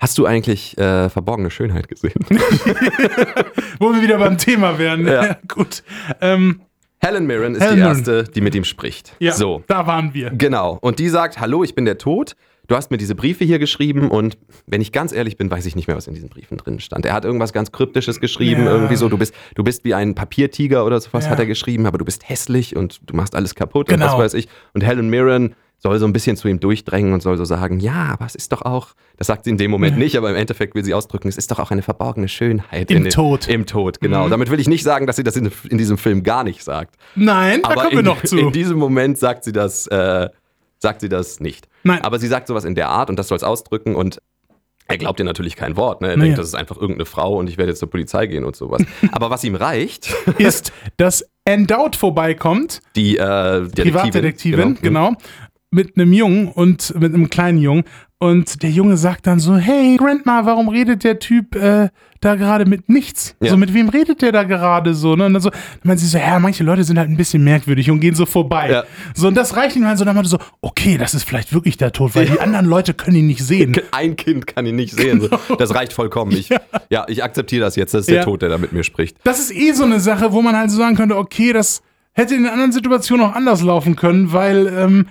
Hast du eigentlich äh, verborgene Schönheit gesehen? Wo wir wieder beim Thema wären. Ja. Gut. Ähm, Helen Mirren ist Helen die erste, die mit ihm spricht. ja, So, da waren wir. Genau. Und die sagt, hallo, ich bin der Tod. Du hast mir diese Briefe hier geschrieben und wenn ich ganz ehrlich bin, weiß ich nicht mehr, was in diesen Briefen drin stand. Er hat irgendwas ganz Kryptisches geschrieben, Ja. irgendwie so, du bist, du bist wie ein Papiertiger oder sowas, Ja. hat er geschrieben, aber du bist hässlich und du machst alles kaputt und Genau. was weiß ich. Und Helen Mirren soll so ein bisschen zu ihm durchdrängen und soll so sagen, ja, aber es ist doch auch, das sagt sie in dem Moment nicht, aber im Endeffekt will sie ausdrücken, es ist doch auch eine verborgene Schönheit. Im in den, Tod. Im Tod, genau. Mhm. Damit will ich nicht sagen, dass sie das in, in diesem Film gar nicht sagt. Nein, da Aber kommen wir in, noch zu. in diesem Moment sagt sie das, äh, sagt sie das nicht. Nein. Aber sie sagt sowas in der Art und das soll es ausdrücken und er glaubt ihr natürlich kein Wort. Ne? Er Nee. denkt, das ist einfach irgendeine Frau und ich werde jetzt zur Polizei gehen und sowas. Aber was ihm reicht, ist, dass Endowed vorbeikommt, die äh, Detektivin, Privatdetektivin, genau. Mit einem Jungen und mit einem kleinen Jungen. Und der Junge sagt dann so: Hey, Grandma, warum redet der Typ äh, da gerade mit nichts? Ja. So, mit wem redet der da gerade so? Ne? Und dann so, dann meint sie so: Ja, manche Leute sind halt ein bisschen merkwürdig und gehen so vorbei. Ja. So, und das reicht ihm halt so. Dann meinte so: Okay, das ist vielleicht wirklich der Tod, weil die anderen Leute können ihn nicht sehen. Ein Kind kann ihn nicht sehen. So. Das reicht vollkommen. Ich, ja. ich akzeptiere das jetzt. Das ist Ja. der Tod, der da mit mir spricht. Das ist eh so eine Sache, wo man halt so sagen könnte, okay, das hätte in anderen Situationen auch anders laufen können, weil ähm,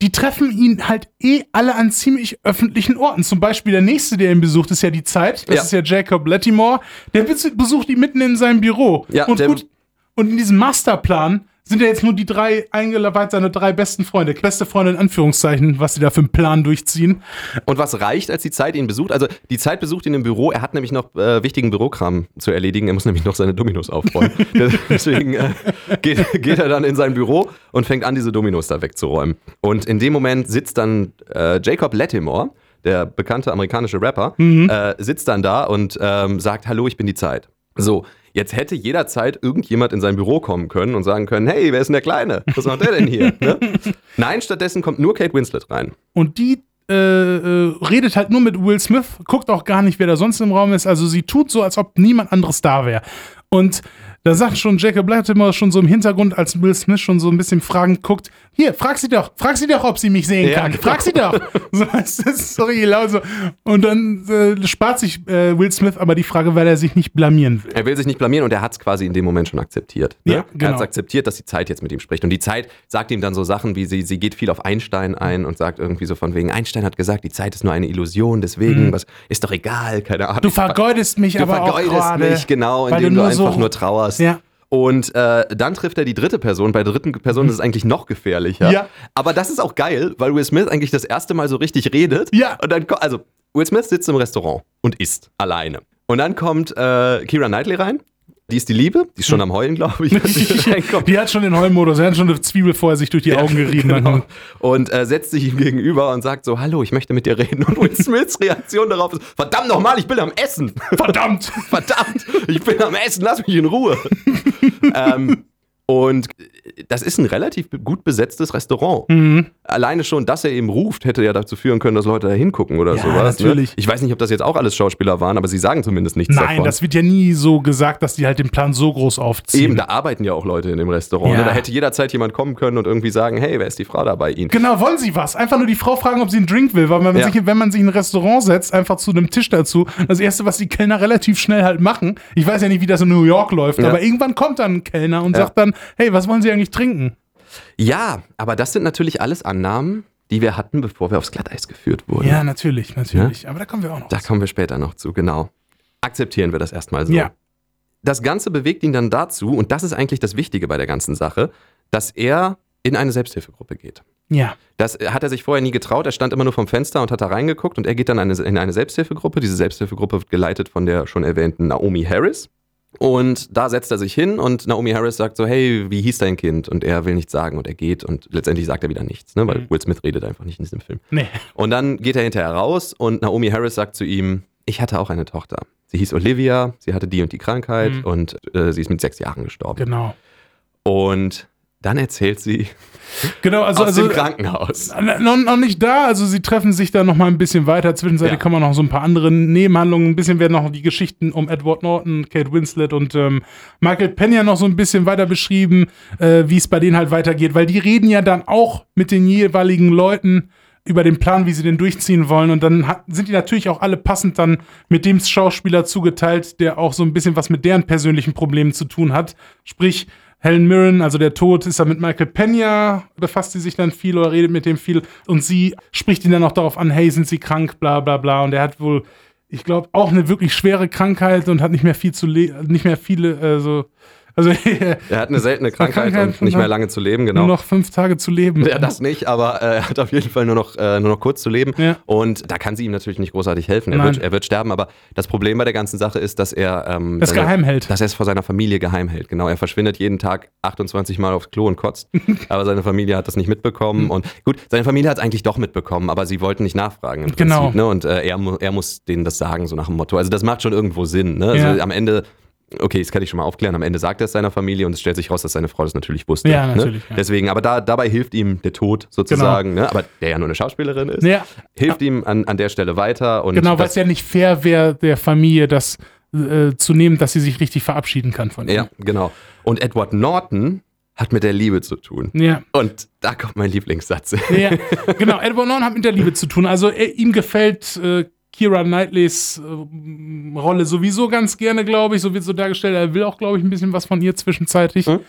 die treffen ihn halt eh alle an ziemlich öffentlichen Orten. Zum Beispiel der nächste, der ihn besucht, ist ja die Zeit. Das Ja. ist ja Jacob Lattimore. Der bes- besucht ihn mitten in seinem Büro. Ja, und gut. Und in diesem Masterplan sind ja jetzt nur die drei eingeladen, seine drei besten Freunde. Beste Freunde in Anführungszeichen, was sie da für einen Plan durchziehen. Und was reicht, als die Zeit ihn besucht? Also die Zeit besucht ihn im Büro. Er hat nämlich noch äh, wichtigen Bürokram zu erledigen. Er muss nämlich noch seine Dominos aufräumen. Deswegen äh, geht, geht, er dann in sein Büro und fängt an, diese Dominos da wegzuräumen. Und in dem Moment sitzt dann äh, Jacob Lattimore, der bekannte amerikanische Rapper, mhm. Äh, sitzt dann da und ähm, sagt, hallo, ich bin die Zeit. So, Jetzt hätte jederzeit irgendjemand in sein Büro kommen können und sagen können, hey, wer ist denn der Kleine? Was macht der denn hier? ne? Nein, stattdessen kommt nur Kate Winslet rein. Und die äh, äh, redet halt nur mit Will Smith, guckt auch gar nicht, wer da sonst im Raum ist. Also sie tut so, als ob niemand anderes da wäre. Und da sagt schon Jacob immer schon so im Hintergrund, als Will Smith schon so ein bisschen fragend guckt, hier, frag sie doch, frag sie doch, ob sie mich sehen ja, kann. Genau. Frag sie doch. So, das ist sorry, laut so. Und dann äh, spart sich äh, Will Smith aber die Frage, weil er sich nicht blamieren will. Er will sich nicht blamieren und er hat es quasi in dem Moment schon akzeptiert. Ne? Ja, genau. Er hat akzeptiert, dass die Zeit jetzt mit ihm spricht. Und die Zeit sagt ihm dann so Sachen wie, sie, sie geht viel auf Einstein ein und sagt irgendwie so von wegen, Einstein hat gesagt, die Zeit ist nur eine Illusion, deswegen, mhm. was ist doch egal, keine Ahnung. Du vergeudest mich du aber vergeudest auch gerade. mich, genau, indem du, du einfach so nur trauerst. Ja. Und äh, dann trifft er die dritte Person. Bei der dritten Person ist es eigentlich noch gefährlicher. Ja. Aber das ist auch geil, weil Will Smith eigentlich das erste Mal so richtig redet. Ja. Und dann, also Will Smith sitzt im Restaurant und isst alleine. Und dann kommt äh, Kira Knightley rein die ist die Liebe, die ist schon am Heulen, glaube ich. Die, die, hat schon den Heulmodus, er hat schon eine Zwiebel vorher sich durch die Augen gerieben. Genau. Und äh, setzt sich ihm gegenüber und sagt so, hallo, ich möchte mit dir reden. Und Will Smiths Reaktion darauf ist, verdammt nochmal, ich bin am Essen. Verdammt. verdammt, ich bin am Essen, lass mich in Ruhe. ähm, und das ist ein relativ gut besetztes Restaurant. Mhm. Alleine schon, dass er eben ruft, hätte ja dazu führen können, dass Leute da hingucken oder ja, sowas. Ne? Natürlich. Ne? Ich weiß nicht, ob das jetzt auch alles Schauspieler waren, aber sie sagen zumindest nichts Nein, davon. Nein, das wird ja nie so gesagt, dass die halt den Plan so groß aufziehen. Eben, da arbeiten ja auch Leute in dem Restaurant. Ne? Ja. Ne? Da hätte jederzeit jemand kommen können und irgendwie sagen, hey, wer ist die Frau da bei Ihnen? Genau, wollen Sie was? Einfach nur die Frau fragen, ob sie einen Drink will, weil man ja. sich, wenn man sich in ein Restaurant setzt, einfach zu einem Tisch dazu, das Erste, was die Kellner relativ schnell halt machen, ich weiß ja nicht, wie das in New York läuft, aber irgendwann kommt dann ein Kellner und sagt dann, hey, was wollen Sie eigentlich trinken? Ja, aber das sind natürlich alles Annahmen, die wir hatten, bevor wir aufs Glatteis geführt wurden. Ja, natürlich, natürlich. Ja? Aber da kommen wir auch noch Da zu. kommen wir später noch zu, genau. Akzeptieren wir das erstmal so. Ja. Das Ganze bewegt ihn dann dazu, und das ist eigentlich das Wichtige bei der ganzen Sache, dass er in eine Selbsthilfegruppe geht. Ja. Das hat er sich vorher nie getraut. Er stand immer nur vom Fenster und hat da reingeguckt und er geht dann eine, in eine Selbsthilfegruppe. Diese Selbsthilfegruppe wird geleitet von der schon erwähnten Naomi Harris. Und da setzt er sich hin und Naomi Harris sagt so, hey, wie hieß dein Kind? Und er will nichts sagen und er geht und letztendlich sagt er wieder nichts, ne? weil mhm. Will Smith redet einfach nicht in diesem Film. Nee. Und dann geht er hinterher raus und Naomi Harris sagt zu ihm, ich hatte auch eine Tochter. Sie hieß Olivia, sie hatte die und die Krankheit mhm. und äh, sie ist mit sechs Jahren gestorben. Genau. Und dann erzählt sie genau, also, aus also, dem Krankenhaus. Noch, noch, nicht da, also sie treffen sich da noch mal ein bisschen weiter. Zwischenzeitlich ja. kommen noch so ein paar andere Nebenhandlungen. Ein bisschen werden noch die Geschichten um Edward Norton, Kate Winslet und ähm, Michael Pena noch so ein bisschen weiter beschrieben, äh, wie es bei denen halt weitergeht. Weil die reden ja dann auch mit den jeweiligen Leuten über den Plan, wie sie den durchziehen wollen. Und dann hat, sind die natürlich auch alle passend dann mit dem Schauspieler zugeteilt, der auch so ein bisschen was mit deren persönlichen Problemen zu tun hat. Sprich, Helen Mirren, also der Tod, ist da mit Michael Pena, befasst sie sich dann viel oder redet mit dem viel und sie spricht ihn dann auch darauf an, hey, sind sie krank, bla bla bla. Und er hat wohl, ich glaube, auch eine wirklich schwere Krankheit und hat nicht mehr viel zu nicht mehr viele, äh, so also, er hat eine seltene Krankheit, Krankheit und nicht mehr lange zu leben, genau. Nur noch fünf Tage zu leben. Ja, das nicht, aber äh, er hat auf jeden Fall nur noch, äh, nur noch kurz zu leben. Ja. Und da kann sie ihm natürlich nicht großartig helfen. Er wird, er wird, sterben, aber das Problem bei der ganzen Sache ist, dass er ähm, das geheim hält. Dass er es vor seiner Familie geheim hält. Genau, er verschwindet jeden Tag 28 Mal aufs Klo und kotzt. aber seine Familie hat das nicht mitbekommen. Und gut, seine Familie hat es eigentlich doch mitbekommen, aber sie wollten nicht nachfragen im Prinzip. Genau. Ne? Und äh, er, er muss denen das sagen, so nach dem Motto. Also das macht schon irgendwo Sinn. Ne? Also ja. am Ende okay, das kann ich schon mal aufklären. Am Ende sagt er es seiner Familie und es stellt sich raus, dass seine Frau das natürlich wusste. Ja, ne? natürlich. Ne? Ja. Deswegen, aber da, dabei hilft ihm der Tod sozusagen, genau. ne? aber der ja nur eine Schauspielerin ist, ja. hilft ihm an, an der Stelle weiter. Und genau, weil es ja nicht fair wäre, der Familie das äh, zu nehmen, dass sie sich richtig verabschieden kann von ihm. Ja, genau. Und Edward Norton hat mit der Liebe zu tun. Ja. Und da kommt mein Lieblingssatz. Ja, genau. Edward Norton hat mit der Liebe zu tun. Also er, ihm gefällt äh, Kira Knightleys äh, Rolle sowieso ganz gerne, glaube ich. So wird so dargestellt. Er will auch, glaube ich, ein bisschen was von ihr zwischenzeitlich. Hm?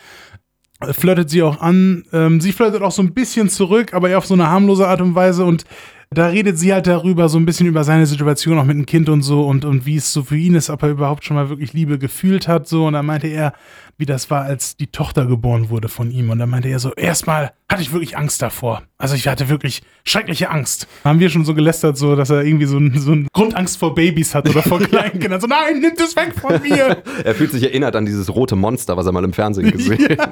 Flirtet sie auch an. Ähm, sie flirtet auch so ein bisschen zurück, aber eher auf so eine harmlose Art und Weise. Und da redet sie halt darüber, so ein bisschen über seine Situation auch mit dem Kind und so und, und wie es so für ihn ist, ob er überhaupt schon mal wirklich Liebe gefühlt hat, so. Und dann meinte er, wie das war, als die Tochter geboren wurde von ihm. Und dann meinte er so, erstmal hatte ich wirklich Angst davor. Also ich hatte wirklich schreckliche Angst. Haben wir schon so gelästert, so, dass er irgendwie so, ein, so eine Grundangst vor Babys hat oder vor kleinen Kindern. So, nein, nimm das weg von mir. er fühlt sich erinnert an dieses rote Monster, was er mal im Fernsehen gesehen hat.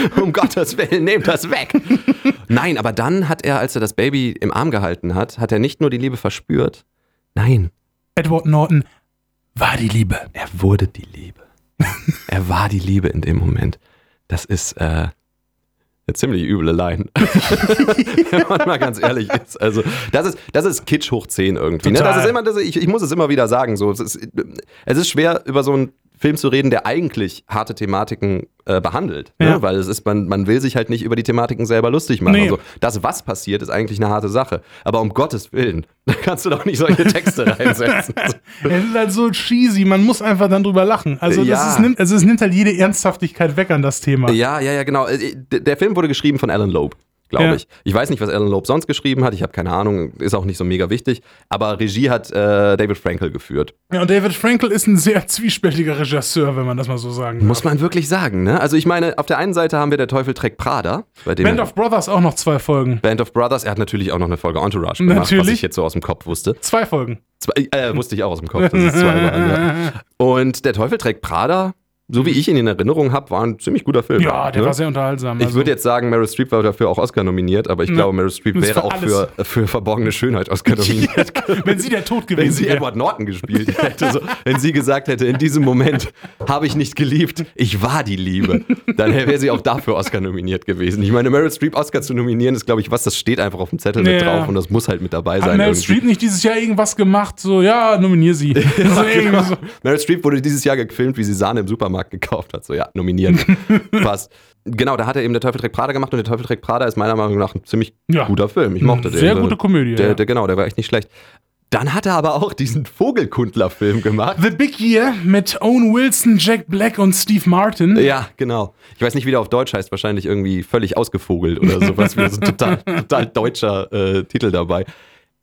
um Gottes Willen, nehmt das weg. Nein, aber dann hat er, als er das Baby im Arm gehalten hat, hat er nicht nur die Liebe verspürt, nein. Edward Norton war die Liebe. Er wurde die Liebe. er war die Liebe in dem Moment. Das ist äh, eine ziemlich üble Line. Wenn man mal ganz ehrlich ist. Also, das ist, das ist Kitsch hoch 10 irgendwie. Ne? Das ist immer, das, ich, ich muss es immer wieder sagen. So. Es, ist, es ist schwer, über so einen Film zu reden, der eigentlich harte Thematiken äh, behandelt. Ne? Ja. Ne? Weil es ist, man, man will sich halt nicht über die Thematiken selber lustig machen. Nee. Also, das, was passiert, ist eigentlich eine harte Sache. Aber um Gottes Willen, da kannst du doch nicht solche Texte reinsetzen. es ist halt so cheesy, man muss einfach dann drüber lachen. Also, ja. ist, nimmt, also es nimmt halt jede Ernsthaftigkeit weg an das Thema. Ja, ja, ja, genau. Äh, der Film wurde geschrieben von Alan Loeb glaube ja. ich. Ich weiß nicht, was Alan Loeb sonst geschrieben hat. Ich habe keine Ahnung, ist auch nicht so mega wichtig. Aber Regie hat äh, David Frankel geführt. Ja, und David Frankel ist ein sehr zwiespältiger Regisseur, wenn man das mal so sagen darf. Muss man wirklich sagen, ne? Also ich meine, auf der einen Seite haben wir Der Teufel trägt Prada. Band of Brothers auch noch zwei Folgen. Band of Brothers, er hat natürlich auch noch eine Folge Entourage gemacht, natürlich. was ich jetzt so aus dem Kopf wusste. Zwei Folgen. Zwei, äh, wusste ich auch aus dem Kopf, das ist zweimal. ja. Und Der Teufel trägt Prada so wie ich ihn in Erinnerung habe, war ein ziemlich guter Film. Ja, der ne? war sehr unterhaltsam. Ich also. würde jetzt sagen, Meryl Streep war dafür auch Oscar nominiert, aber ich ja. glaube, Meryl Streep wäre auch für, für verborgene Schönheit Oscar nominiert. wenn sie der Tod gewesen wäre. Wenn sie Edward Norton gespielt hätte. So, wenn sie gesagt hätte, in diesem Moment habe ich nicht geliebt, ich war die Liebe, dann wäre sie auch dafür Oscar nominiert gewesen. Ich meine, Meryl Streep Oscar zu nominieren, ist, glaube ich, was, das steht einfach auf dem Zettel ja. mit drauf und das muss halt mit dabei sein. Hat Meryl irgendwie. Streep nicht dieses Jahr irgendwas gemacht? So, ja, nominier sie. ja, genau. so. Meryl Streep wurde dieses Jahr gefilmt, wie sie Sahne im Supermarkt gekauft hat. So, ja, nominieren. Passt. Genau, da hat er eben der Teufel trägt Prada gemacht und der Teufel trägt Prada ist meiner Meinung nach ein ziemlich ja. guter Film. Ich mochte den. Sehr gute Komödie. Der, der, genau, der war echt nicht schlecht. Dann hat er aber auch diesen Vogelkundler-Film gemacht. The Big Year mit Owen Wilson, Jack Black und Steve Martin. Ja, genau. Ich weiß nicht, wie der auf Deutsch heißt. Wahrscheinlich irgendwie völlig ausgevogelt oder sowas. wie so ein total, total deutscher äh, Titel dabei.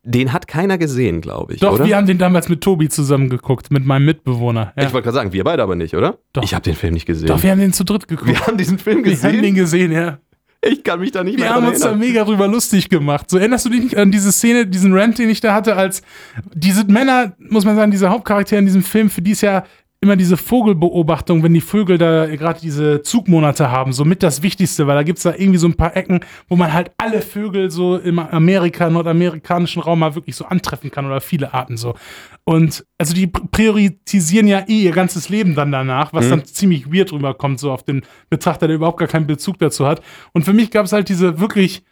Den hat keiner gesehen, glaube ich. Doch, oder? wir haben den damals mit Tobi zusammen geguckt, mit meinem Mitbewohner. Ja. Ich wollte gerade sagen, wir beide aber nicht, oder? Doch. Ich habe den Film nicht gesehen. Doch, wir haben den zu dritt geguckt. Wir haben diesen Film gesehen. Wir haben den gesehen, ja. Ich kann mich da nicht wir mehr Wir haben uns da mega drüber lustig gemacht. So erinnerst du dich an diese Szene, diesen Rant, den ich da hatte, als diese Männer, muss man sagen, diese Hauptcharaktere in diesem Film, für die es ja immer diese Vogelbeobachtung, wenn die Vögel da gerade diese Zugmonate haben, so mit das Wichtigste, weil da gibt es da irgendwie so ein paar Ecken, wo man halt alle Vögel so im Amerika, nordamerikanischen Raum mal wirklich so antreffen kann oder viele Arten so. Und also die priorisieren ja eh ihr ganzes Leben dann danach, was mhm. dann ziemlich weird rüberkommt, so auf den Betrachter, der überhaupt gar keinen Bezug dazu hat. Und für mich gab es halt diese wirklich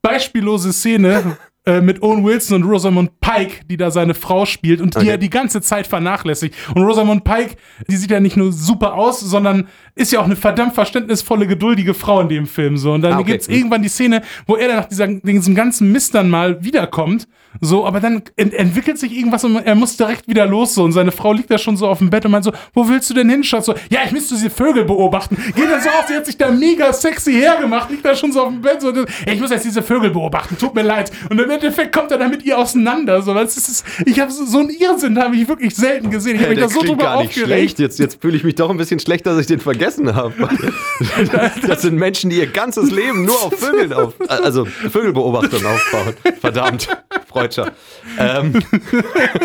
beispiellose Szene, äh, mit Owen Wilson und Rosamund Pike, die da seine Frau spielt und die okay. er die ganze Zeit vernachlässigt. Und Rosamund Pike, die sieht ja nicht nur super aus, sondern ist ja auch eine verdammt verständnisvolle, geduldige Frau in dem Film. So. Und dann ah, okay. gibt's irgendwann die Szene, wo er dann nach dieser, diesem ganzen Mist dann mal wiederkommt. So, aber dann ent entwickelt sich irgendwas und er muss direkt wieder los. So. Und seine Frau liegt da schon so auf dem Bett und meint so, wo willst du denn hin, Schatz? So, ja, ich müsste diese Vögel beobachten. Geht dann so auf, sie hat sich da mega sexy hergemacht, liegt da schon so auf dem Bett. So, ja, ich muss jetzt diese Vögel beobachten, tut mir leid. Und dann Endeffekt kommt er dann mit ihr auseinander. So, das ist, ich habe so, so einen Irrsinn, habe ich wirklich selten gesehen. Ich habe mich da so drüber gar nicht aufgeregt. Schlecht. Jetzt, jetzt fühle ich mich doch ein bisschen schlecht, dass ich den vergessen habe. das sind Menschen, die ihr ganzes Leben nur auf Vögeln auf, also Vögelbeobachtung aufbauen. Verdammt, Freudscher. Ähm,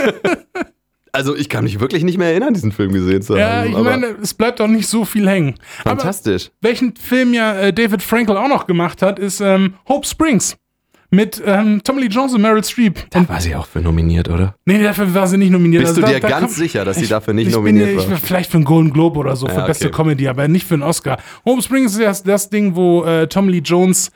also ich kann mich wirklich nicht mehr erinnern, diesen Film gesehen zu haben. Ja, ich meine, es bleibt auch nicht so viel hängen. Fantastisch. Aber welchen Film ja äh, David Frankel auch noch gemacht hat, ist ähm, Hope Springs mit ähm, Tommy Lee Jones und Meryl Streep. Da war sie auch für nominiert, oder? Nee, dafür war sie nicht nominiert. Bist also, du dir da, da ganz sicher, dass sie dafür nicht nominiert bin, war? Ich, vielleicht für einen Golden Globe oder so, für ja, beste Comedy, aber nicht für einen Oscar. Home Springs ist das, das Ding, wo äh, Tommy Lee Jones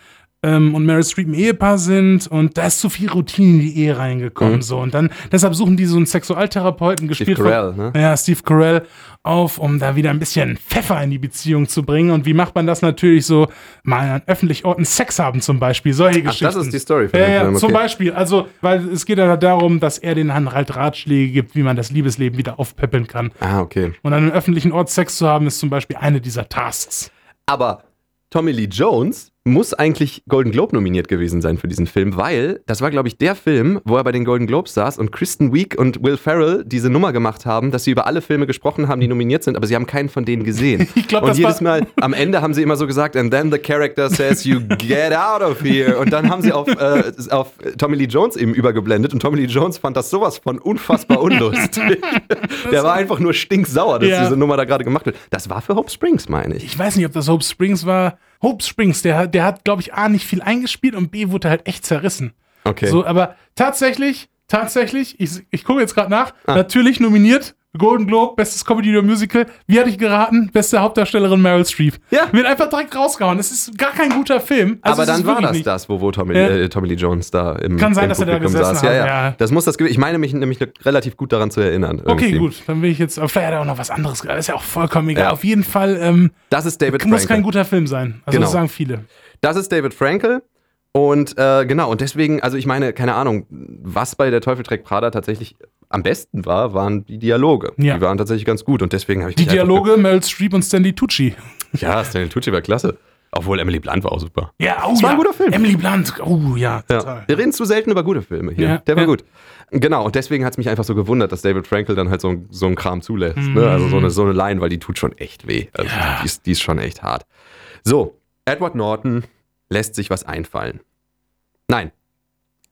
ähm, und Meryl Streep ein Ehepaar sind und da ist zu viel Routine in die Ehe reingekommen. Mhm. So. Und dann, deshalb suchen die so einen Sexualtherapeuten, gespielt Steve Carell, ne? Ja, Steve Carell auf, um da wieder ein bisschen Pfeffer in die Beziehung zu bringen. Und wie macht man das natürlich so? Mal an öffentlichen Orten Sex haben zum Beispiel, solche Ach, Geschichten. das ist die Story. Von ja, ja, okay. zum Beispiel. Also, weil es geht ja darum, dass er den Herrn halt Ratschläge gibt, wie man das Liebesleben wieder aufpeppeln kann. Ah, okay. Und an einem öffentlichen Ort Sex zu haben, ist zum Beispiel eine dieser Tasks. Aber Tommy Lee Jones muss eigentlich Golden Globe nominiert gewesen sein für diesen Film, weil das war, glaube ich, der Film, wo er bei den Golden Globes saß und Kristen Wiig und Will Ferrell diese Nummer gemacht haben, dass sie über alle Filme gesprochen haben, die nominiert sind, aber sie haben keinen von denen gesehen. Ich glaub, und jedes Mal am Ende haben sie immer so gesagt, and then the character says you get out of here. Und dann haben sie auf, äh, auf Tommy Lee Jones eben übergeblendet und Tommy Lee Jones fand das sowas von unfassbar unlustig. Der war einfach nur stinksauer, dass Ja. diese Nummer da gerade gemacht wird. Das war für Hope Springs, meine ich. Ich weiß nicht, ob das Hope Springs war. Hope Springs, der, hat- der hat, glaube ich, A, nicht viel eingespielt und B, wurde halt echt zerrissen. Okay. So, aber tatsächlich, tatsächlich, ich, ich gucke jetzt gerade nach, Ah. natürlich nominiert, Golden Globe, bestes Comedy oder Musical. Wie hatte ich geraten? Beste Hauptdarstellerin Meryl Streep. Ja. Wird einfach direkt rausgehauen. Es ist gar kein guter Film. Also aber dann war das nicht. das, wo, wo Tommy, Ja. äh, Tommy Lee Jones da im, Kann sein, im dass er da Publikum gesessen saß. Hat, ja. ja. Das muss das gewesen. Ich meine mich nämlich relativ gut daran zu erinnern. Okay, irgendwie. gut. Dann will ich jetzt, vielleicht hat er auch noch was anderes. Das ist ja auch vollkommen egal. Ja. Auf jeden Fall ähm, Das ist David muss kein Frankel. guter Film sein. Also Genau. das sagen viele. Das ist David Frankel. Und äh, genau, und deswegen, also ich meine, keine Ahnung, was bei der Teufel trägt Prada tatsächlich am besten war, waren die Dialoge. Ja. Die waren tatsächlich ganz gut und deswegen habe ich Die Dialoge, Meryl Streep und Stanley Tucci. Ja, Stanley Tucci war klasse. Obwohl Emily Blunt war auch super. Ja, oh Das war ja. ein guter Film. Emily Blunt. Oh ja, Ja. total. Wir reden zu selten über gute Filme hier. Ja, Der war ja. gut. Genau, und deswegen hat es mich einfach so gewundert, dass David Frankel dann halt so, so einen Kram zulässt. Mhm. Ne? Also so eine, so eine Line, weil die tut schon echt weh. Also Ja. die, ist, die ist schon echt hart. So, Edward Norton lässt sich was einfallen. Nein.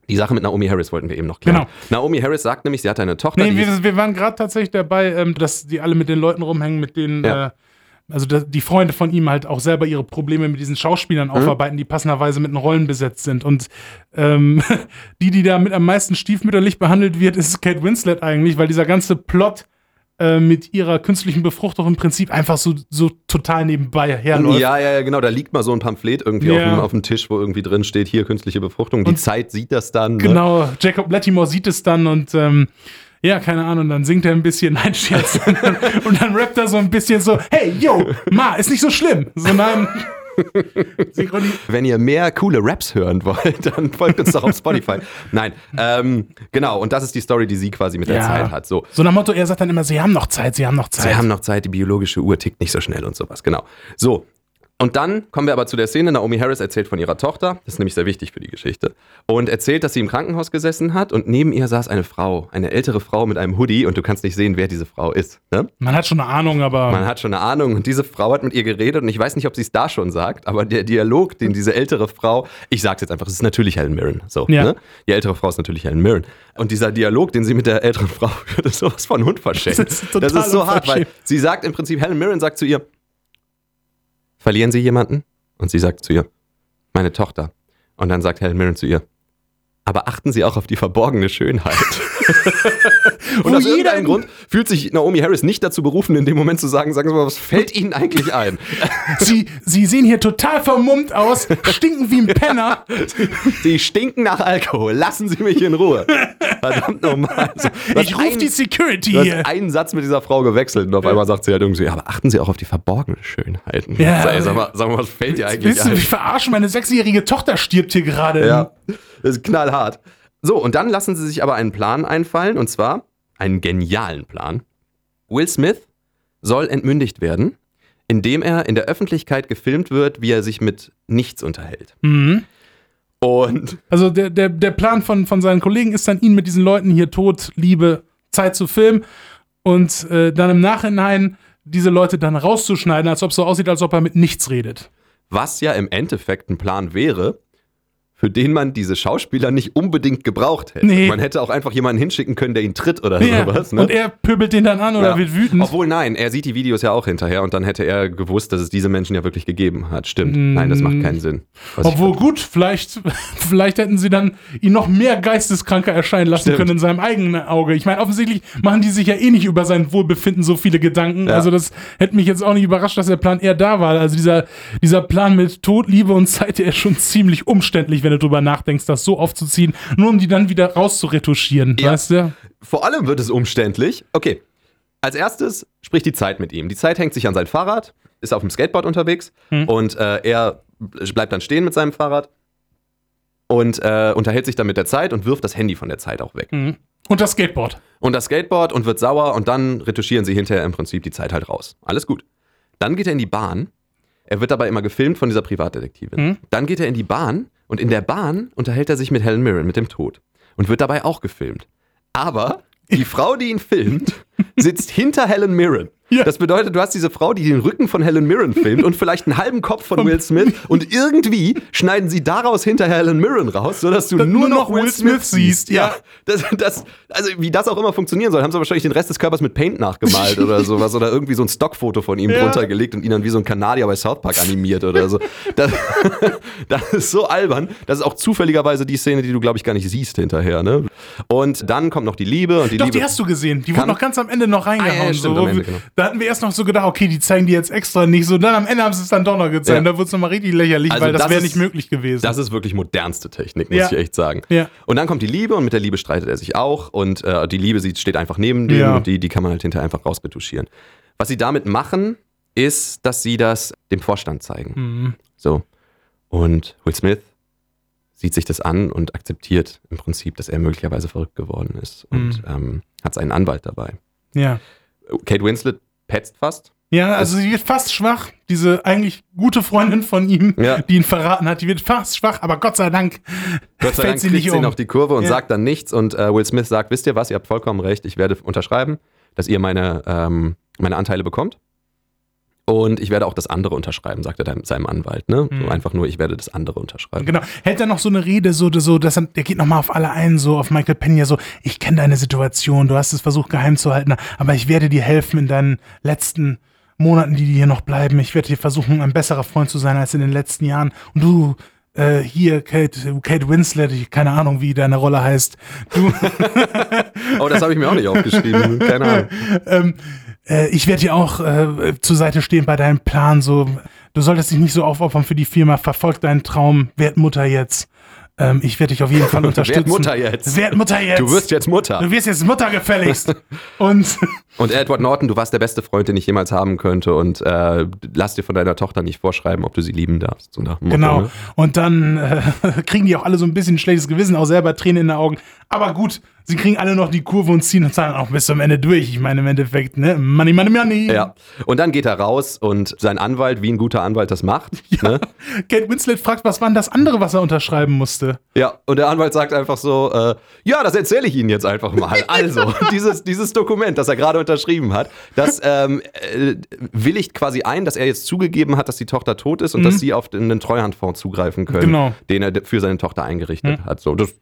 Die Sache mit Naomi Harris wollten wir eben noch klären. Genau. Naomi Harris sagt nämlich, sie hat eine Tochter. Nee, wir, wir waren gerade tatsächlich dabei, ähm, dass die alle mit den Leuten rumhängen, mit denen, Ja. äh, also die Freunde von ihm halt auch selber ihre Probleme mit diesen Schauspielern Mhm. aufarbeiten, die passenderweise mit den Rollen besetzt sind. Und ähm, die, die da mit am meisten stiefmütterlich behandelt wird, ist Kate Winslet eigentlich, weil dieser ganze Plot äh, mit ihrer künstlichen Befruchtung im Prinzip einfach so, so total nebenbei herläuft. ja, ja, ja, genau. Da liegt mal so ein Pamphlet irgendwie auf, Ja. dem, auf dem Tisch, wo irgendwie drin steht, hier künstliche Befruchtung. Die Und- Zeit sieht das dann. Ne? Genau, Jacob Lattimore sieht es dann und ähm, ja, keine Ahnung, dann singt er ein bisschen, nein, Scherz. und, dann, rappt er so ein bisschen so, hey, yo, Ma, ist nicht so schlimm. So, nein. Synchroni Wenn ihr mehr coole Raps hören wollt, dann folgt uns doch auf Spotify. Nein, ähm, genau. Und das ist die Story, die sie quasi mit der Ja. Zeit hat. So, so nach Motto, er sagt dann immer, sie haben noch Zeit, sie haben noch Zeit. sie haben noch Zeit, die biologische Uhr tickt nicht so schnell und sowas. Genau. So. Und dann kommen wir aber zu der Szene. Naomi Harris erzählt von ihrer Tochter. Das ist nämlich sehr wichtig für die Geschichte. Und erzählt, dass sie im Krankenhaus gesessen hat und neben ihr saß eine Frau, eine ältere Frau mit einem Hoodie und du kannst nicht sehen, wer diese Frau ist. Ne? Man hat schon eine Ahnung, aber Man hat schon eine Ahnung und diese Frau hat mit ihr geredet und ich weiß nicht, ob sie es da schon sagt, aber der Dialog, den diese ältere Frau, ich sag's jetzt einfach, es ist natürlich Helen Mirren. So, Ja. ne? Die ältere Frau ist natürlich Helen Mirren. Und dieser Dialog, den sie mit der älteren Frau führt, ist sowas von unverschämt. Das ist total das ist so hart, weil sie sagt im Prinzip, Helen Mirren sagt zu ihr, verlieren Sie jemanden? Und sie sagt zu ihr, meine Tochter. Und dann sagt Helen Mirren zu ihr, aber achten Sie auch auf die verborgene Schönheit. Und aus irgendeinem in- Grund fühlt sich Naomi Harris nicht dazu berufen, in dem Moment zu sagen, sagen Sie mal, was fällt Ihnen eigentlich ein? sie, sie sehen hier total vermummt aus, stinken wie ein Penner. Sie stinken nach Alkohol, lassen Sie mich in Ruhe. Verdammt du hast Ich rufe die Security Du hier. einen Satz mit dieser Frau gewechselt und auf einmal sagt sie halt irgendwie, aber achten Sie auch auf die verborgene Schönheiten. Ja. Sag, sag, mal, sag mal, was fällt dir eigentlich Willst du ein? mich verarschen? Meine sechsjährige Tochter stirbt hier gerade. Ja, das ist knallhart. So, und dann lassen sie sich aber einen Plan einfallen, und zwar einen genialen Plan. Will Smith soll entmündigt werden, indem er in der Öffentlichkeit gefilmt wird, wie er sich mit nichts unterhält. Mhm. Und Also der, der, der Plan von, von seinen Kollegen ist dann, ihn mit diesen Leuten hier Tod, Liebe, Zeit zu filmen und äh, dann im Nachhinein diese Leute dann rauszuschneiden, als ob es so aussieht, als ob er mit nichts redet. was ja im Endeffekt ein Plan wäre, für den man diese Schauspieler nicht unbedingt gebraucht hätte. Nee. Man hätte auch einfach jemanden hinschicken können, der ihn tritt oder Ja. sowas. Ne? Und er pöbelt den dann an oder Ja. wird wütend. Obwohl, nein, er sieht die Videos ja auch hinterher und dann hätte er gewusst, dass es diese Menschen ja wirklich gegeben hat. Stimmt. Nein, das macht keinen Sinn. Obwohl gut, vielleicht, vielleicht hätten sie dann ihn noch mehr geisteskranker erscheinen lassen Stimmt. können in seinem eigenen Auge. Ich meine, offensichtlich machen die sich ja eh nicht über sein Wohlbefinden so viele Gedanken. Ja. Also das hätte mich jetzt auch nicht überrascht, dass der Plan eher da war. Also dieser, dieser Plan mit Tod, Liebe und Zeit, der ist schon ziemlich umständlich, wenn du drüber nachdenkst, das so aufzuziehen, nur um die dann wieder rauszuretuschieren. Ja. Weißt du? Vor allem wird es umständlich. Okay. Als erstes spricht die Zeit mit ihm. Die Zeit hängt sich an sein Fahrrad, ist auf dem Skateboard unterwegs und äh, er bleibt dann stehen mit seinem Fahrrad und äh, unterhält sich dann mit der Zeit und wirft das Handy von der Zeit auch weg. Mhm. Und das Skateboard. Und das Skateboard und wird sauer und dann retuschieren sie hinterher im Prinzip die Zeit halt raus. Alles gut. Dann geht er in die Bahn, Er wird dabei immer gefilmt von dieser Privatdetektivin. Mhm. Dann geht er in die Bahn und in der Bahn unterhält er sich mit Helen Mirren, mit dem Tod. Und wird dabei auch gefilmt. Aber die Frau, die ihn filmt, sitzt hinter Helen Mirren. Ja. Das bedeutet, du hast diese Frau, die den Rücken von Helen Mirren filmt und vielleicht einen halben Kopf von Will Smith und irgendwie schneiden sie daraus hinter Helen Mirren raus, sodass du nur, noch Will Smith siehst. Ja, das, das, also wie das auch immer funktionieren soll, haben sie wahrscheinlich den Rest des Körpers mit Paint nachgemalt oder sowas oder irgendwie so ein Stockfoto von ihm Ja. drunter gelegt und ihn dann wie so ein Kanadier bei South Park animiert oder so. Das, das ist so albern. Das ist auch zufälligerweise die Szene, die du, glaube ich, gar nicht siehst hinterher. Ne? Und dann kommt noch die Liebe und die Doch, Liebe. die hast du gesehen. Die wurde noch ganz am Ende noch reingehauen. Ah, ja, stimmt, so. Ende, genau. Da hatten wir erst noch so gedacht, okay, die zeigen die jetzt extra nicht so. Dann am Ende haben sie es dann doch noch gezeigt. Ja. Da wurde es nochmal richtig lächerlich, Also weil das das wäre nicht möglich gewesen. Das ist wirklich modernste Technik, muss Ja. ich echt sagen. Ja. Und dann kommt die Liebe und mit der Liebe streitet er sich auch und äh, die Liebe steht einfach neben dem und die, die kann man halt hinterher einfach rausretuschieren. Was sie damit machen, ist, dass sie das dem Vorstand zeigen. Mhm. So. Und Will Smith sieht sich das an und akzeptiert im Prinzip, dass er möglicherweise verrückt geworden ist und Mhm. ähm, hat seinen Anwalt dabei. Ja. Kate Winslet petzt fast. Ja, also sie wird fast schwach. Diese eigentlich gute Freundin von ihm, Ja. die ihn verraten hat, die wird fast schwach, aber Gott sei Dank Gott sei fällt Dank sie kriegt nicht sie um. noch die Kurve und Ja. sagt dann nichts. Und äh, Will Smith sagt, wisst ihr was, ihr habt vollkommen recht, ich werde unterschreiben, dass ihr meine, ähm, meine Anteile bekommt. Und ich werde auch das andere unterschreiben, sagt er seinem Anwalt. Ne? So Mhm. einfach nur, ich werde das andere unterschreiben. Genau. Hält er noch so eine Rede, so, so dass er, der geht nochmal auf alle ein, so auf Michael Pena, so, ich kenne deine Situation, du hast es versucht geheim zu halten, aber ich werde dir helfen in deinen letzten Monaten, die dir hier noch bleiben. Ich werde dir versuchen, ein besserer Freund zu sein als in den letzten Jahren. Und du, äh, hier, Kate, Kate Winslet, ich, keine Ahnung, wie deine Rolle heißt. Du, Oh, das habe ich mir auch nicht aufgeschrieben. Keine Ahnung. ähm, äh, ich werde dir auch äh, zur Seite stehen bei deinem Plan. So, du solltest dich nicht so aufopfern für die Firma. Verfolg deinen Traum. Werd Mutter jetzt. Ähm, ich werde dich auf jeden Fall unterstützen. Werd Mutter jetzt. Werd Mutter jetzt. Du wirst jetzt Mutter. Du wirst jetzt Mutter gefälligst. Und Und Edward Norton, du warst der beste Freund, den ich jemals haben könnte. Und äh, lass dir von deiner Tochter nicht vorschreiben, ob du sie lieben darfst. So Motto, genau. ne? Und dann äh, kriegen die auch alle so ein bisschen schlechtes Gewissen, auch selber Tränen in den Augen. Aber gut, sie kriegen alle noch die Kurve und ziehen uns dann auch bis zum Ende durch. Ich meine, im Endeffekt, ne? Money, money, money. Ja. Und dann geht er raus und sein Anwalt, wie ein guter Anwalt das macht. Ne? Kate Winslet fragt, was war denn das andere, was er unterschreiben musste? Ja, und der Anwalt sagt einfach so, äh, ja, das erzähle ich Ihnen jetzt einfach mal. Also, dieses, dieses Dokument, das er gerade unterschrieben hat, das ähm, äh, willigt quasi ein, dass er jetzt zugegeben hat, dass die Tochter tot ist und dass sie auf den, den Treuhandfonds zugreifen können, Genau. den er für seine Tochter eingerichtet hat. So, das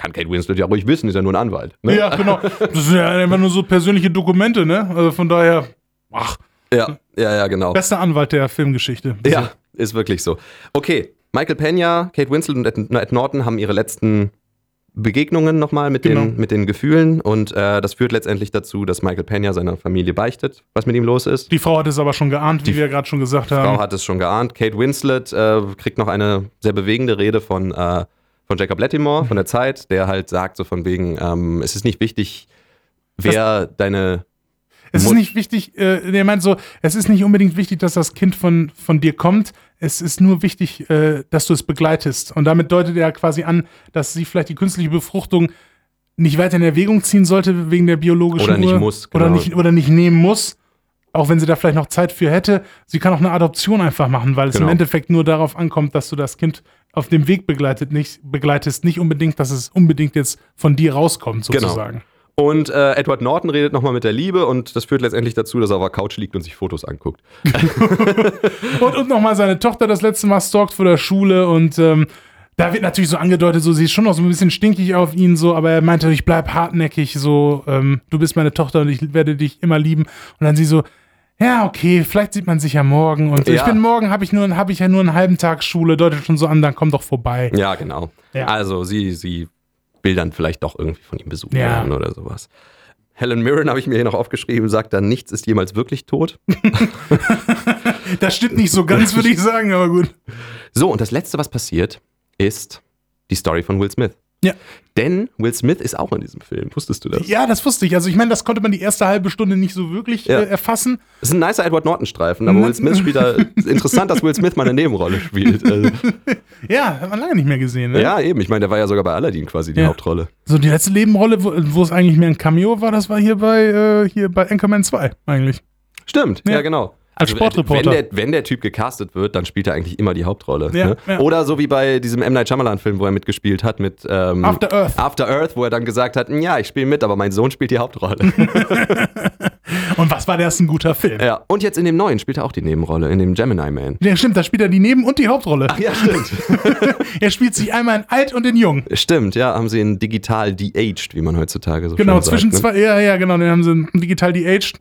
kann Kate Winslet ja ruhig wissen, ist ja nur ein Anwalt. Ne? Ja, genau. Das sind ja einfach nur so persönliche Dokumente, ne? Also von daher, ach, ja, ja, ja, genau. bester Anwalt der Filmgeschichte. Ja, ist wirklich so. Okay, Michael Pena, Kate Winslet und Ed, Ed Norton haben ihre letzten Begegnungen nochmal mit, Genau. den, mit den Gefühlen und äh, das führt letztendlich dazu, dass Michael Pena seiner Familie beichtet, was mit ihm los ist. Die Frau hat es aber schon geahnt, wie Die wir gerade schon gesagt Frau haben. hat es schon geahnt. Kate Winslet äh, kriegt noch eine sehr bewegende Rede von, äh, von Jacob Lattimore von der Zeit, der halt sagt so von wegen, ähm, es ist nicht wichtig, wer deine Es ist Mut- nicht wichtig, äh, der meint so, es ist nicht unbedingt wichtig, dass das Kind von, von dir kommt. Es ist nur wichtig, äh, dass du es begleitest. Und damit deutet er quasi an, dass sie vielleicht die künstliche Befruchtung nicht weiter in Erwägung ziehen sollte wegen der biologischen Oder nicht muss, Oder, genau. nicht, oder nicht nehmen muss. Auch wenn sie da vielleicht noch Zeit für hätte. Sie kann auch eine Adoption einfach machen, weil es Genau. im Endeffekt nur darauf ankommt, dass du das Kind auf dem Weg begleitet, nicht, begleitest. Nicht unbedingt, dass es unbedingt jetzt von dir rauskommt, Genau. sozusagen. Und äh, Edward Norton redet nochmal mit der Liebe und das führt letztendlich dazu, dass er auf der Couch liegt und sich Fotos anguckt. Und, und nochmal seine Tochter das letzte Mal stalkt vor der Schule und ähm, da wird natürlich so angedeutet, so sie ist schon noch so ein bisschen stinkig auf ihn, so, aber er meinte, ich bleib hartnäckig, so, ähm, du bist meine Tochter und ich werde dich immer lieben. Und dann sie so, ja, okay, vielleicht sieht man sich ja morgen. Und ich Ja. bin morgen, habe ich, nur- hab ich ja nur einen halben Tag Schule, deutet schon so an, dann komm doch vorbei. Ja, genau. Ja. Also sie, sie will dann vielleicht doch irgendwie von ihm besucht Ja. werden oder sowas. Helen Mirren habe ich mir hier noch aufgeschrieben, sagt dann, nichts ist jemals wirklich tot. Das stimmt nicht so ganz, würde ich sagen, aber gut. So, und das Letzte, was passiert, ist die Story von Will Smith. Ja. Denn Will Smith ist auch in diesem Film. Wusstest du das? Ja, das wusste ich. Also ich meine, das konnte man die erste halbe Stunde nicht so wirklich Ja. äh, erfassen. Es ist ein nicer Edward Norton-Streifen, aber Mhm. Will Smith spielt da. Interessant, dass Will Smith mal eine Nebenrolle spielt. Also, Ja, hat man lange nicht mehr gesehen. Ne? ja, eben. Ich meine, der war ja sogar bei Aladdin quasi die Ja. Hauptrolle. So, die letzte Nebenrolle, wo, wo es eigentlich mehr ein Cameo war, das war hier bei, äh, hier bei Anchorman 2 eigentlich. Stimmt, ja, Ja. genau. Als Sportreporter. Wenn der, wenn der Typ gecastet wird, dann spielt er eigentlich immer die Hauptrolle. Ja, ne? ja. Oder so wie bei diesem M. Night Shyamalan-Film, wo er mitgespielt hat mit ähm, After Earth. After Earth, wo er dann gesagt hat, ja, ich spiele mit, aber mein Sohn spielt die Hauptrolle. Und was war das ein guter Film? ja. Und jetzt in dem neuen spielt er auch die Nebenrolle, in dem Gemini Man. Ja, stimmt, da spielt er die Neben- und die Hauptrolle. Ja, stimmt. Er spielt sich einmal in alt und in jung. stimmt, ja, haben sie ihn digital de-aged, wie man heutzutage so Genau, schön sagt, zwischen ne? zwei, ja, ja, genau, den haben sie digital de-aged.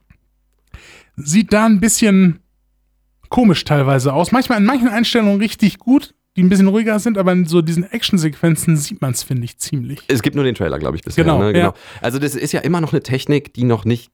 Sieht da ein bisschen komisch teilweise aus. Manchmal in manchen Einstellungen richtig gut, die ein bisschen ruhiger sind, aber in so diesen Actionsequenzen sieht man es, finde ich, ziemlich. Es gibt nur den Trailer, glaube ich, bisher. Genau, ne? ja. Also das ist ja immer noch eine Technik, die noch nicht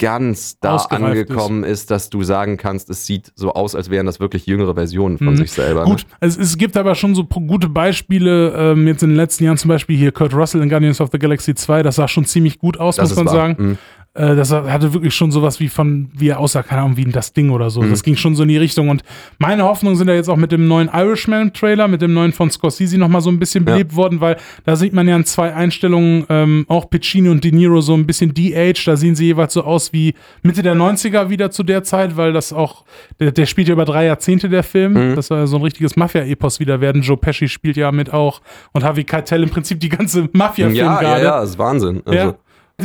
ganz da angekommen ist. dass du sagen kannst, es sieht so aus, als wären das wirklich jüngere Versionen von Mhm. sich selber. Gut, es, es gibt aber schon so gute Beispiele, ähm, jetzt in den letzten Jahren zum Beispiel hier Kurt Russell in Guardians of the Galaxy 2, das sah schon ziemlich gut aus, Ne? Das muss ist man wahr. sagen. Mhm. Äh, das hatte wirklich schon sowas wie von, wie er aussah, keine Ahnung, wie das Ding oder so. Mhm. Das ging schon so in die Richtung. Und meine Hoffnungen sind ja jetzt auch mit dem neuen Irishman-Trailer, mit dem neuen von Scorsese nochmal so ein bisschen Ja. belebt worden, weil da sieht man ja in zwei Einstellungen ähm, auch Piccini und De Niro so ein bisschen de-aged. Da sehen sie jeweils so aus wie Mitte der 90er wieder zu der Zeit, weil das auch, der, der spielt ja über drei Jahrzehnte, der Film. Mhm. Das soll ja so ein richtiges Mafia-Epos wieder werden. Joe Pesci spielt ja mit auch und Harvey Keitel im Prinzip die ganze Mafia-Film Ja, ja, gerade. ja, das ist Wahnsinn. Also, Ja.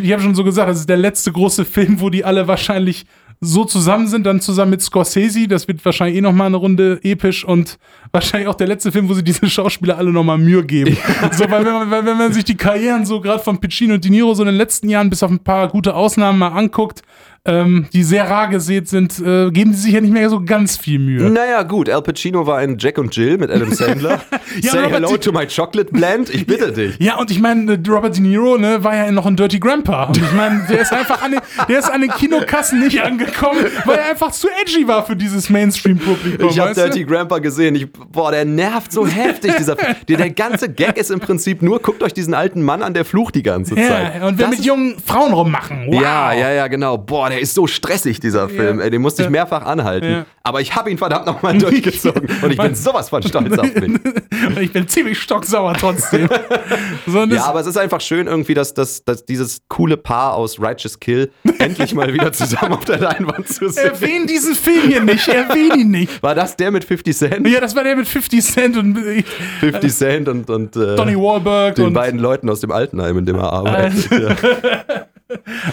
Ich habe schon so gesagt, das ist der letzte große Film, wo die alle wahrscheinlich so zusammen sind, dann zusammen mit Scorsese. Das wird wahrscheinlich eh nochmal eine Runde episch und wahrscheinlich auch der letzte Film, wo sie diese Schauspieler alle nochmal Mühe geben. So, weil wenn man, weil wenn man sich die Karrieren so gerade von Piccino und De Niro so in den letzten Jahren bis auf ein paar gute Ausnahmen mal anguckt, ähm, die sehr rar gesät sind, äh, geben die sich ja nicht mehr so ganz viel Mühe. Naja, gut, Al Pacino war in Jack und Jill mit Adam Sandler. Ja, Say Robert hello to my chocolate blend, ich bitte dich. Ja, und ich meine, Robert De Niro ne, war ja noch ein Dirty Grandpa. Und ich meine, der ist einfach an den, der ist an den Kinokassen nicht angekommen, weil er einfach zu edgy war für dieses Mainstream-Publikum. Ich habe? Dirty Grandpa gesehen. Ich, boah, der nervt so heftig. Dieser, der, der ganze Gag ist im Prinzip nur, guckt euch diesen alten Mann an, der flucht die ganze Zeit. Ja, und will Das mit jungen Frauen rummachen. Wow. Ja, ja, ja, genau. Boah, der ist so stressig, dieser Film. Ey, den musste ich Ja. mehrfach anhalten. Ja. Aber ich habe ihn verdammt nochmal durchgezogen. Und ich bin sowas von stolz auf mich. Und ich bin ziemlich stocksauer trotzdem. so, Ja, aber es ist einfach schön irgendwie, dass, dass, dass dieses coole Paar aus Righteous Kill endlich mal wieder zusammen auf der Leinwand zu sehen. erwähn diesen Film hier nicht, erwähn ihn nicht. War das der mit 50 Cent? Ja, das war der mit 50 Cent und äh, 50 Cent und, und äh, Donny Wahlberg den und beiden Leuten aus dem Altenheim, in dem er arbeitet. Ja.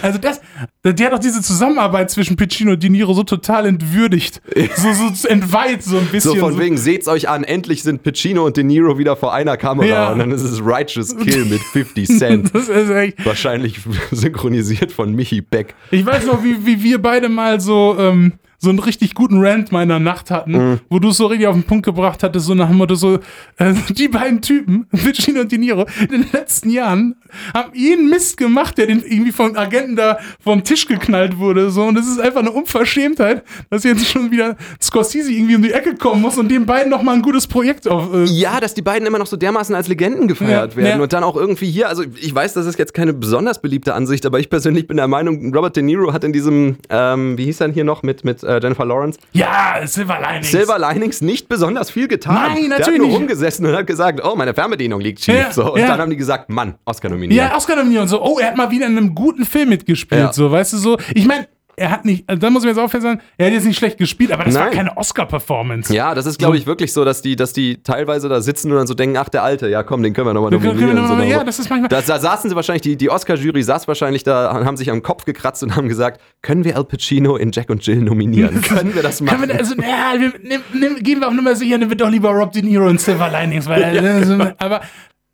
Also das, der hat doch diese Zusammenarbeit zwischen Piccino und De Niro so total entwürdigt. So, so entweiht so ein bisschen. So von wegen, seht's euch an, endlich sind Pacino und De Niro wieder vor einer Kamera Ja. und dann ist es Righteous Kill mit 50 Cent. Das ist echt, Wahrscheinlich synchronisiert von Michi Beck. ich weiß noch, wie, wie wir beide mal so, ähm, so einen richtig guten Rant meiner Nacht hatten, Mhm. wo du es so richtig auf den Punkt gebracht hattest, so nach dem Motto so, äh, die beiden Typen, Piccino und De Niro, in den letzten Jahren haben jeden Mist gemacht, der den irgendwie von Agenten da vom Tisch geknallt wurde, so, und es ist einfach eine Unverschämtheit, dass jetzt schon wieder Scorsese irgendwie um die Ecke kommen muss und den beiden nochmal ein gutes Projekt auf, äh, Ja, dass die beiden immer noch so dermaßen als Legenden gefeiert Ja, werden ja. und dann auch irgendwie hier, also ich weiß, das ist jetzt keine besonders beliebte Ansicht, aber ich persönlich bin der Meinung, Robert De Niro hat in diesem, ähm, wie hieß er denn hier noch mit, mit äh, Jennifer Lawrence, ja, Silver Linings. Silver Linings nicht besonders viel getan. Nein, Der hat natürlich nur nicht. rumgesessen und hat gesagt, oh, meine Fernbedienung liegt schief. Ja, so, und ja. dann haben die gesagt, Mann, Oscar nominiert. Ja, Oscar nominiert und so, oh, er hat mal wieder in einem guten Film mitgespielt, so, weißt du, so. Ich meine, er hat nicht, also da muss ich mir jetzt aufhören sagen, er hat jetzt nicht schlecht gespielt, aber das war Nein. keine Oscar-Performance. Ja, das ist, glaube ich, wirklich so, dass die, dass die teilweise da sitzen und dann so denken, ach, der Alte, ja komm, den können wir nochmal nominieren. noch mal- so, ja, das ist manchmal- Da, da saßen sie wahrscheinlich, die, die Oscar-Jury saß wahrscheinlich da, haben sich am Kopf gekratzt und haben gesagt, können wir Al Pacino in Jack und Jill nominieren? können wir das machen? Können wir, also, ja, wir, nimm, nimm, gehen wir auf Nummer sicher, nehmen wir doch lieber Rob De Niro und Silver Linings, weil, also, aber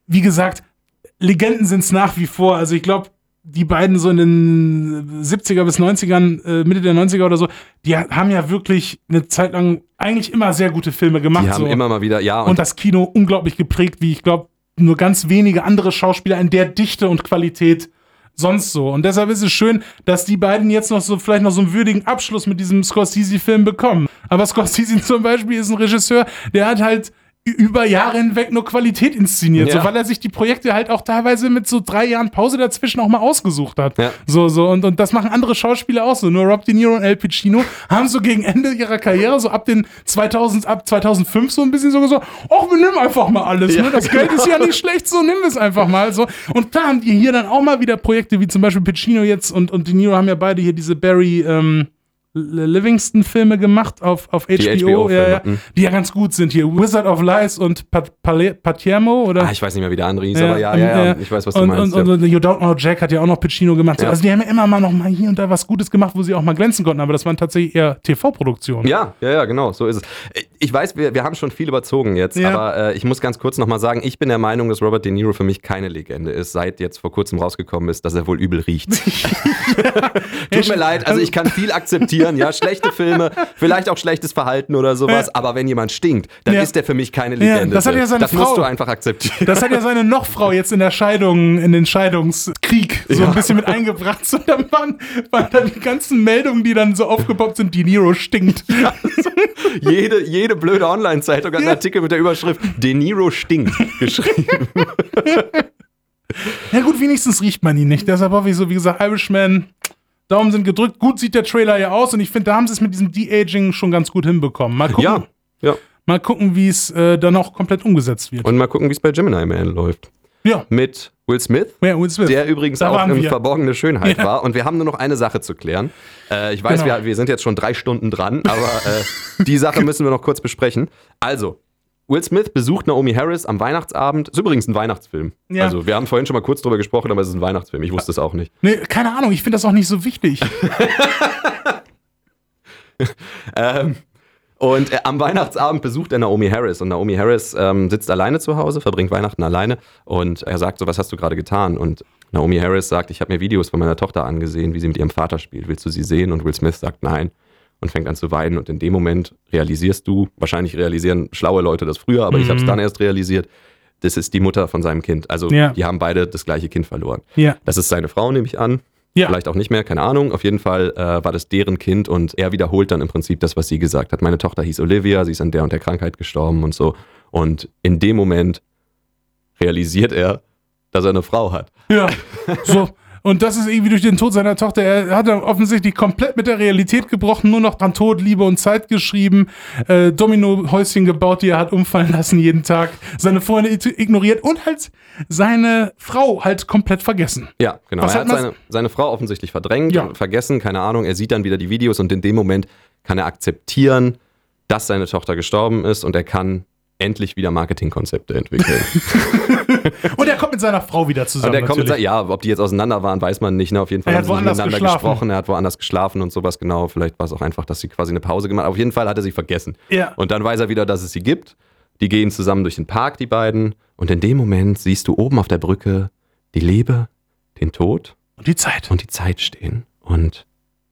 wie gesagt, Legenden sind es nach wie vor. Also ich glaube, die beiden so in den 70er bis 90ern, äh, Mitte der 90er oder so, die haben ja wirklich eine Zeit lang eigentlich immer sehr gute Filme gemacht. die haben so. immer mal wieder, ja, und, und das Kino unglaublich geprägt, wie ich glaube, nur ganz wenige andere Schauspieler in der Dichte und Qualität sonst so. Und deshalb ist es schön, dass die beiden jetzt noch so vielleicht noch so einen würdigen Abschluss mit diesem Scorsese-Film bekommen. Aber Scorsese zum Beispiel ist ein Regisseur, der hat halt über Jahre hinweg nur Qualität inszeniert, Ja. so, weil er sich die Projekte halt auch teilweise mit so drei Jahren Pause dazwischen auch mal ausgesucht hat. Ja. So, so, und, und das machen andere Schauspieler auch so. Nur Rob De Niro und Al Pacino haben so gegen Ende ihrer Karriere, so ab den 2000, ab 2005 so ein bisschen so gesagt, ach, wir nehmen einfach mal alles, Ja, ne? Das Geld genau. ist ja nicht schlecht, so nimm es einfach mal, so. Und klar haben die hier dann auch mal wieder Projekte, wie zum Beispiel Pacino jetzt und, und De Niro haben ja beide hier diese Barry, ähm, Livingston-Filme gemacht auf, auf HBO, HBO ja, ja, mhm. die ja ganz gut sind hier. Wizard of Lies und Pat Palermo oder? Ah, ich weiß nicht mehr, wie der andere hieß, aber ja, ähm, ja, ja, äh, ich weiß, was du und, meinst. Und, ja. und, You Don't Know Jack hat ja auch noch Pacino gemacht. So, Ja. Also die haben ja immer mal noch mal hier und da was Gutes gemacht, wo sie auch mal glänzen konnten, aber das waren tatsächlich eher TV-Produktionen. Ja, ja, ja, genau, so ist es. Ich weiß, wir, wir haben schon viel überzogen jetzt, Ja. aber äh, ich muss ganz kurz nochmal sagen, ich bin der Meinung, dass Robert De Niro für mich keine Legende ist, seit jetzt vor kurzem rausgekommen ist, dass er wohl übel riecht. Tut mir leid, also ich kann viel akzeptieren, ja, schlechte Filme, vielleicht auch schlechtes Verhalten oder sowas, aber wenn jemand stinkt, dann Ja. ist der für mich keine Ja, Legende. das hat ja seine das Frau. musst du einfach akzeptieren. Das hat ja seine Nochfrau jetzt in der Scheidung, in den Scheidungskrieg so Ja. ein bisschen mit eingebracht. So, dann waren, waren dann die ganzen Meldungen, die dann so aufgepoppt sind, die Niro stinkt. jede, jede blöde Online-Zeitung hat einen Ja. Artikel mit der Überschrift De Niro stinkt geschrieben. Ja gut, wenigstens riecht man ihn nicht. Deshalb hoffe ich so, wie gesagt, Irishman, Daumen sind gedrückt. Gut sieht der Trailer ja aus und ich finde, da haben sie es mit diesem De-Aging schon ganz gut hinbekommen. Mal gucken, Ja, ja. mal gucken wie es äh, dann auch komplett umgesetzt wird. Und mal gucken, wie es bei Gemini Man läuft. ja, Mit Will Smith, ja Will Smith. der übrigens Da auch wir. Verborgene Schönheit Ja. war. Und wir haben nur noch eine Sache zu klären. Äh, ich weiß, Genau. wir, wir sind jetzt schon drei Stunden dran, aber äh, die Sache müssen wir noch kurz besprechen. Also, Will Smith besucht Naomi Harris am Weihnachtsabend. Ist übrigens ein Weihnachtsfilm. Ja. Also, wir haben vorhin schon mal kurz drüber gesprochen, aber es ist ein Weihnachtsfilm. Ich wusste es auch nicht. Nee, keine Ahnung, ich finde das auch nicht so wichtig. Ähm, und äh, am Weihnachtsabend besucht er Naomi Harris und Naomi Harris ähm, sitzt alleine zu Hause, verbringt Weihnachten alleine und er sagt so, was hast du gerade getan? Und Naomi Harris sagt, ich habe mir Videos von meiner Tochter angesehen, wie sie mit ihrem Vater spielt. Willst du sie sehen? Und Will Smith sagt nein und fängt an zu weinen und in dem Moment realisierst du, wahrscheinlich realisieren schlaue Leute das früher, aber ich habe es dann erst realisiert, das ist die Mutter von seinem Kind. Also Ja. die haben beide das gleiche Kind verloren. Ja. Das ist seine Frau, nehme ich an. Ja. Vielleicht auch nicht mehr, keine Ahnung. Auf jeden Fall äh, war das deren Kind und er wiederholt dann im Prinzip das, was sie gesagt hat. Meine Tochter hieß Olivia, sie ist an der und der Krankheit gestorben und so. Und in dem Moment realisiert er, dass er eine Frau hat. Ja, so. Und das ist irgendwie durch den Tod seiner Tochter. Er hat dann offensichtlich komplett mit der Realität gebrochen, nur noch dran Tod, Liebe und Zeit geschrieben, äh, Domino-Häuschen gebaut, die er hat umfallen lassen jeden Tag, seine Freunde ig- ignoriert und halt seine Frau halt komplett vergessen. Ja, genau. Was er hat hat seine, seine Frau offensichtlich verdrängt, Ja. vergessen, keine Ahnung. Er sieht dann wieder die Videos und in dem Moment kann er akzeptieren, dass seine Tochter gestorben ist und er kann endlich wieder Marketingkonzepte entwickeln. Und er kommt mit seiner Frau wieder zusammen. Und er kommt mit, ja, ob die jetzt auseinander waren, weiß man nicht. Ne? Auf jeden Fall Er haben hat sie nicht woanders miteinander geschlafen. gesprochen. Er hat woanders geschlafen und sowas. Genau, vielleicht war es auch einfach, dass sie quasi eine Pause gemacht haben. Auf jeden Fall hat er sie vergessen. Ja. Und dann weiß er wieder, dass es sie gibt. Die gehen zusammen durch den Park, die beiden. Und in dem Moment siehst du oben auf der Brücke die Liebe, den Tod Und die Zeit. und die Zeit stehen. Und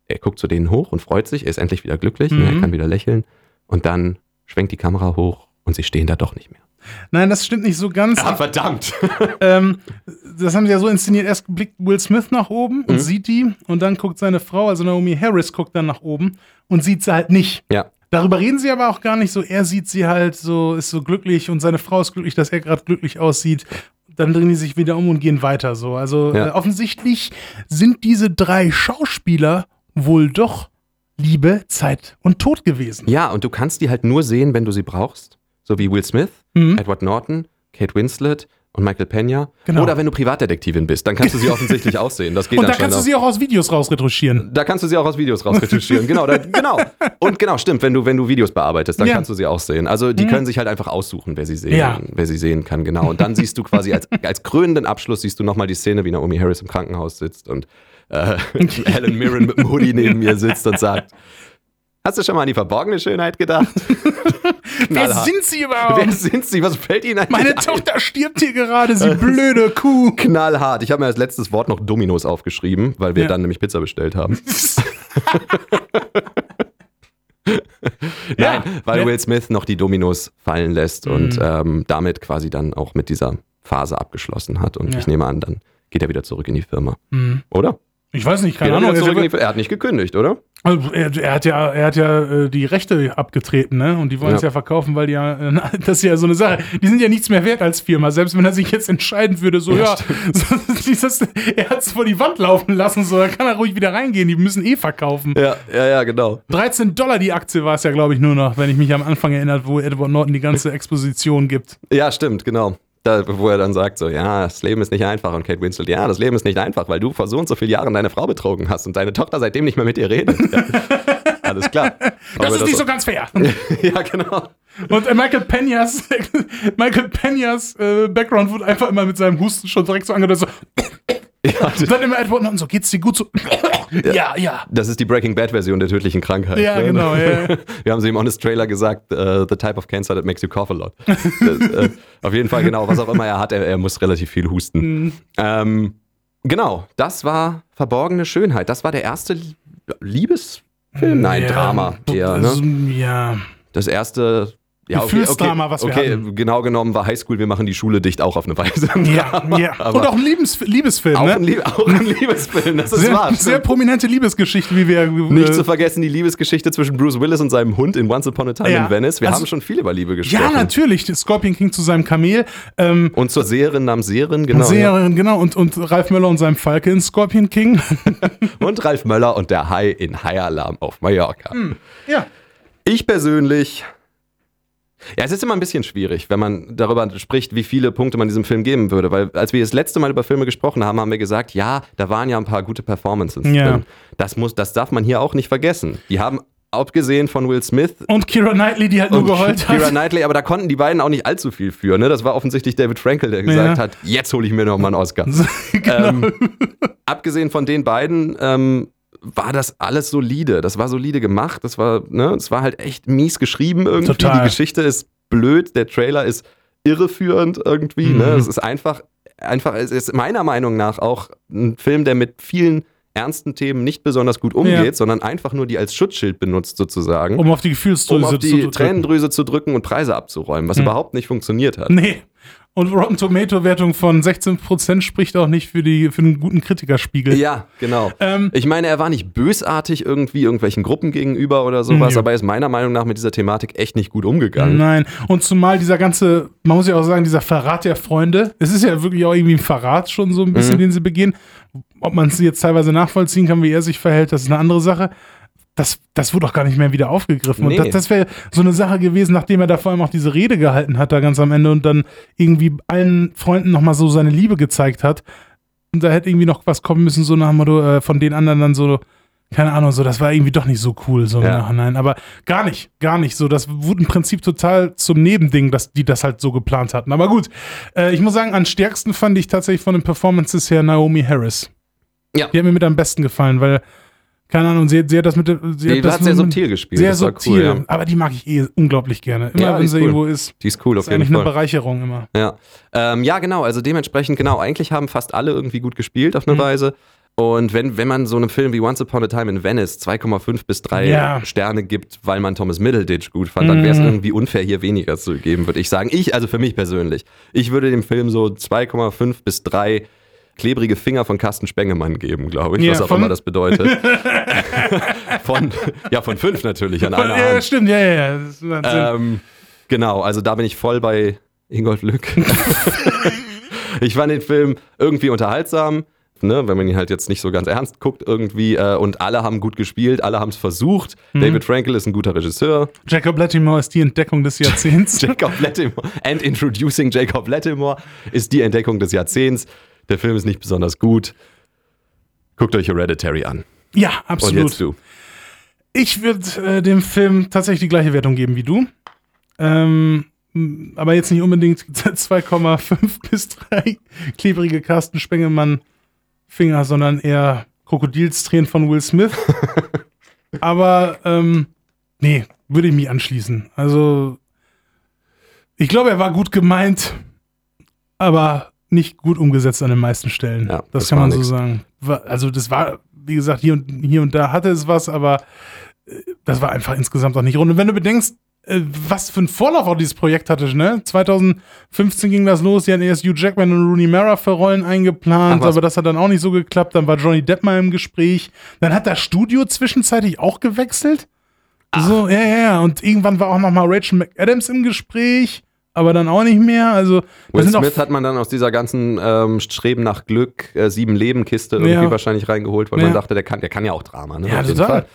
er guckt zu denen hoch und freut sich. Er ist endlich wieder glücklich. Mhm. Er kann wieder lächeln. Und dann schwenkt die Kamera hoch und sie stehen da doch nicht mehr. Nein, das stimmt nicht so ganz. verdammt. ähm, das haben sie ja so inszeniert. Erst blickt Will Smith nach oben Mhm. und sieht die und dann guckt seine Frau, also Naomi Harris, guckt dann nach oben und sieht sie halt nicht. ja. Darüber reden sie aber auch gar nicht so. Er sieht sie halt so, ist so glücklich und seine Frau ist glücklich, dass er gerade glücklich aussieht. Dann drehen die sich wieder um und gehen weiter so. Also Ja. äh, offensichtlich sind diese drei Schauspieler wohl doch Liebe, Zeit und Tod gewesen. Ja, und du kannst die halt nur sehen, wenn du sie brauchst. So wie Will Smith, Mhm. Edward Norton, Kate Winslet und Michael Pena. Genau. Oder wenn du Privatdetektivin bist, dann kannst du sie offensichtlich aussehen. Das geht Und da kannst du sie auch aus Videos rausretuschieren. da kannst du sie auch aus Videos rausretuschieren. genau, da, genau. Und genau, stimmt, wenn du, wenn du Videos bearbeitest, dann Ja. Mhm. kannst du sie auch sehen. Also die können sich halt einfach aussuchen, wer sie sehen, Ja. wer sie sehen kann, genau. Und dann siehst du quasi als, als krönenden Abschluss siehst du nochmal die Szene, wie Naomi Harris im Krankenhaus sitzt und äh, Helen Mirren mit dem Hoodie neben mir sitzt und sagt, hast du schon mal an die verborgene Schönheit gedacht? Wer sind sie Wer überhaupt? sind sie? Was fällt ihnen eigentlich Meine ein? Tochter stirbt hier gerade, sie blöde Kuh. Knallhart. Ich habe mir als letztes Wort noch Dominos aufgeschrieben, weil wir Ja. dann nämlich Pizza bestellt haben. Nein, weil Ja. Will Smith noch die Dominos fallen lässt und Mhm. ähm, damit quasi dann auch mit dieser Phase abgeschlossen hat. Und Ja. ich nehme an, dann geht er wieder zurück in die Firma. Mhm. Oder? Ich weiß nicht, Geht keine er, Ahnung. zurück die Er, hat nicht gekündigt, oder? also er, er hat ja, er hat ja äh, die Rechte abgetreten, ne? Und die wollen Ja. es ja verkaufen, weil die ja, äh, das ist ja so eine Sache. Die sind ja nichts mehr wert als Firma. Selbst wenn er sich jetzt entscheiden würde, so Ja, ja, dieses, er hat es vor die Wand laufen lassen, so, da kann er ruhig wieder reingehen. Die müssen eh verkaufen. Ja, ja, ja, genau. 13 Dollar die Aktie war es ja, glaube ich, nur noch, wenn ich mich am Anfang erinnert, wo Edward Norton die ganze Exposition gibt. Ja, stimmt, genau. Da, wo er dann sagt so, ja, das Leben ist nicht einfach. Und Kate Winslet, ja, das Leben ist nicht einfach, weil du vor so und so vielen Jahren deine Frau betrogen hast und deine Tochter seitdem nicht mehr mit dir redet. Ja. alles klar. Das ist nicht so ganz fair. ja, genau. Und äh, Michael Peñas, Michael Peñas äh, Background wurde einfach immer mit seinem Husten schon direkt so angedeutet, so. Ja, dann immer Edward Norton so, geht's dir gut so? Ja, ja. das ist die Breaking Bad Version der tödlichen Krankheit. Ja, ne? genau, ja. Wir haben sie im Honest Trailer gesagt, äh, the type of cancer that makes you cough a lot. das, äh, auf jeden Fall, genau, was auch immer er hat, er, er muss relativ viel husten. Mhm. Ähm, genau, das war Verborgene Schönheit. Das war der erste Lie- Liebesfilm? Nein, Ja, Drama eher, ne? Ja. Das erste. Ja, okay, okay, was wir okay, hatten. genau genommen war Highschool, wir machen die Schule dicht auch auf eine Weise. Ja, ja. Aber Und auch ein Liebes Liebesfilm, auch, ne? ein, Lieb auch ein Liebesfilm, das ist sehr, wahr. sehr prominente Liebesgeschichte, wie wir. Nicht äh, zu vergessen die Liebesgeschichte zwischen Bruce Willis und seinem Hund in Once Upon a Time Ja. in Venice. Wir Also- haben schon viel über Liebe gesprochen. Ja, natürlich. Scorpion King zu seinem Kamel. Ähm, Und zur Seherin namens Seherin, genau. ja. Seherin, genau. Und, und Ralf Möller und seinem Falke in Scorpion King. Und Ralf Möller und der Hai in High Alarm auf Mallorca. Hm. ja. Ich persönlich. Ja, es ist immer ein bisschen schwierig, wenn man darüber spricht, wie viele Punkte man diesem Film geben würde. Weil als wir das letzte Mal über Filme gesprochen haben, haben wir gesagt, ja, da waren ja ein paar gute Performances Ja. drin. Das, muss, das darf man hier auch nicht vergessen. Die haben, abgesehen von Will Smith Und Kira Knightley, die halt nur geheult hat. Knightley, aber da konnten die beiden auch nicht allzu viel für. Ne? Das war offensichtlich David Frankel, der gesagt Ja. hat, jetzt hole ich mir noch mal einen Oscar. genau. ähm, abgesehen von den beiden ähm, war das alles solide. Das war solide gemacht. Das war, ne, es war halt echt mies geschrieben irgendwie. Total. Die Geschichte ist blöd. Der Trailer ist irreführend irgendwie. Mhm. Ne? Es ist einfach, einfach, es ist meiner Meinung nach auch ein Film, der mit vielen ernsten Themen nicht besonders gut umgeht, Ja. sondern einfach nur die als Schutzschild benutzt sozusagen. um auf die Gefühlsdrüse um auf die zu drücken. Tränendrüse zu drücken und Preise abzuräumen, was Mhm. überhaupt nicht funktioniert hat. Nee. Und Rotten Tomato Wertung von 16% spricht auch nicht für, die, für einen guten Kritikerspiegel. Ja, genau. Ähm, Ich meine, er war nicht bösartig irgendwie irgendwelchen Gruppen gegenüber oder sowas, Nö. aber er ist meiner Meinung nach mit dieser Thematik echt nicht gut umgegangen. Nein, und zumal dieser ganze, man muss ja auch sagen, dieser Verrat der Freunde, es ist ja wirklich auch irgendwie ein Verrat schon so ein bisschen, Mhm. den sie begehen. Ob man es jetzt teilweise nachvollziehen kann, wie er sich verhält, das ist eine andere Sache. Das, das wurde auch gar nicht mehr wieder aufgegriffen. Nee. Und das, das wäre so eine Sache gewesen, nachdem er da vor allem auch diese Rede gehalten hat, da ganz am Ende und dann irgendwie allen Freunden nochmal so seine Liebe gezeigt hat. Und da hätte irgendwie noch was kommen müssen, so nach Motto, äh, von den anderen dann so, keine Ahnung, so, das war irgendwie doch nicht so cool, so im Ja. Nachhinein. Aber gar nicht, gar nicht so. Das wurde im Prinzip total zum Nebending, dass die das halt so geplant hatten. Aber gut, äh, ich muss sagen, am stärksten fand ich tatsächlich von den Performances her Naomi Harris. Ja. Die hat mir mit am besten gefallen, weil, keine Ahnung, sie, sie hat das mit. Sie Die das hat sehr subtil gespielt. Sehr das war subtil. Cool, ja. Aber die mag ich eh unglaublich gerne. Immer Ja, wenn ist sie cool. irgendwo ist. Die ist cool auf Ist jeden eigentlich eine Fall. Bereicherung immer. Ja. Ähm, ja, genau. Also dementsprechend, genau. Eigentlich haben fast alle irgendwie gut gespielt auf eine Mhm. Weise. Und wenn, wenn man so einem Film wie Once Upon a Time in Venice 2,5 bis 3 Ja. Sterne gibt, weil man Thomas Middleditch gut fand, dann wäre es Mhm. irgendwie unfair, hier weniger zu geben, würde ich sagen. Ich, also für mich persönlich, ich würde dem Film so 2,5 bis 3 klebrige Finger von Carsten Spengemann geben, glaube ich, Ja, was auch immer das bedeutet. von, ja, von fünf natürlich an einer Ja, Hand. stimmt, ja, ja, ja. Ähm, genau, also da bin ich voll bei Ingolf Lück. ich fand den Film irgendwie unterhaltsam, ne, wenn man ihn halt jetzt nicht so ganz ernst guckt irgendwie. Äh, und alle haben gut gespielt, alle haben es versucht. Mhm. David Frankel ist ein guter Regisseur. Jacob Lattimore ist die Entdeckung des Jahrzehnts. Jacob Lattimore and Introducing Jacob Lattimore ist die Entdeckung des Jahrzehnts. Der Film ist nicht besonders gut. Guckt euch Hereditary an. ja, Und absolut. jetzt du. Ich würde äh, dem Film tatsächlich die gleiche Wertung geben wie du. Ähm, aber jetzt nicht unbedingt 2,5 bis 3 klebrige Carsten Spengemann Finger, sondern eher Krokodilstränen von Will Smith. aber ähm, nee, würde ich mich anschließen. Also ich glaube, er war gut gemeint, aber nicht gut umgesetzt an den meisten Stellen. Ja, das, das kann man so nix. sagen. War, also das war, wie gesagt, hier und, hier und da hatte es was, aber äh, das war einfach insgesamt auch nicht rund. Und wenn du bedenkst, äh, was für ein Vorlauf auch dieses Projekt hatte, ne? 2015 ging das los, die hatten erst Hugh Jackman und Rooney Mara für Rollen eingeplant, Ach, aber das hat dann auch nicht so geklappt. Dann war Johnny Depp mal im Gespräch. Dann hat das Studio zwischenzeitlich auch gewechselt. So, ja, ja, ja. Und irgendwann war auch noch mal Rachel McAdams im Gespräch, aber dann auch nicht mehr. Also, Will Smith hat man dann aus dieser ganzen ähm, Streben nach Glück, äh, sieben Leben Kiste irgendwie Ja. wahrscheinlich reingeholt, weil Ja. man dachte, der kann, der kann ja auch Drama. Ne? Ja, Auf total.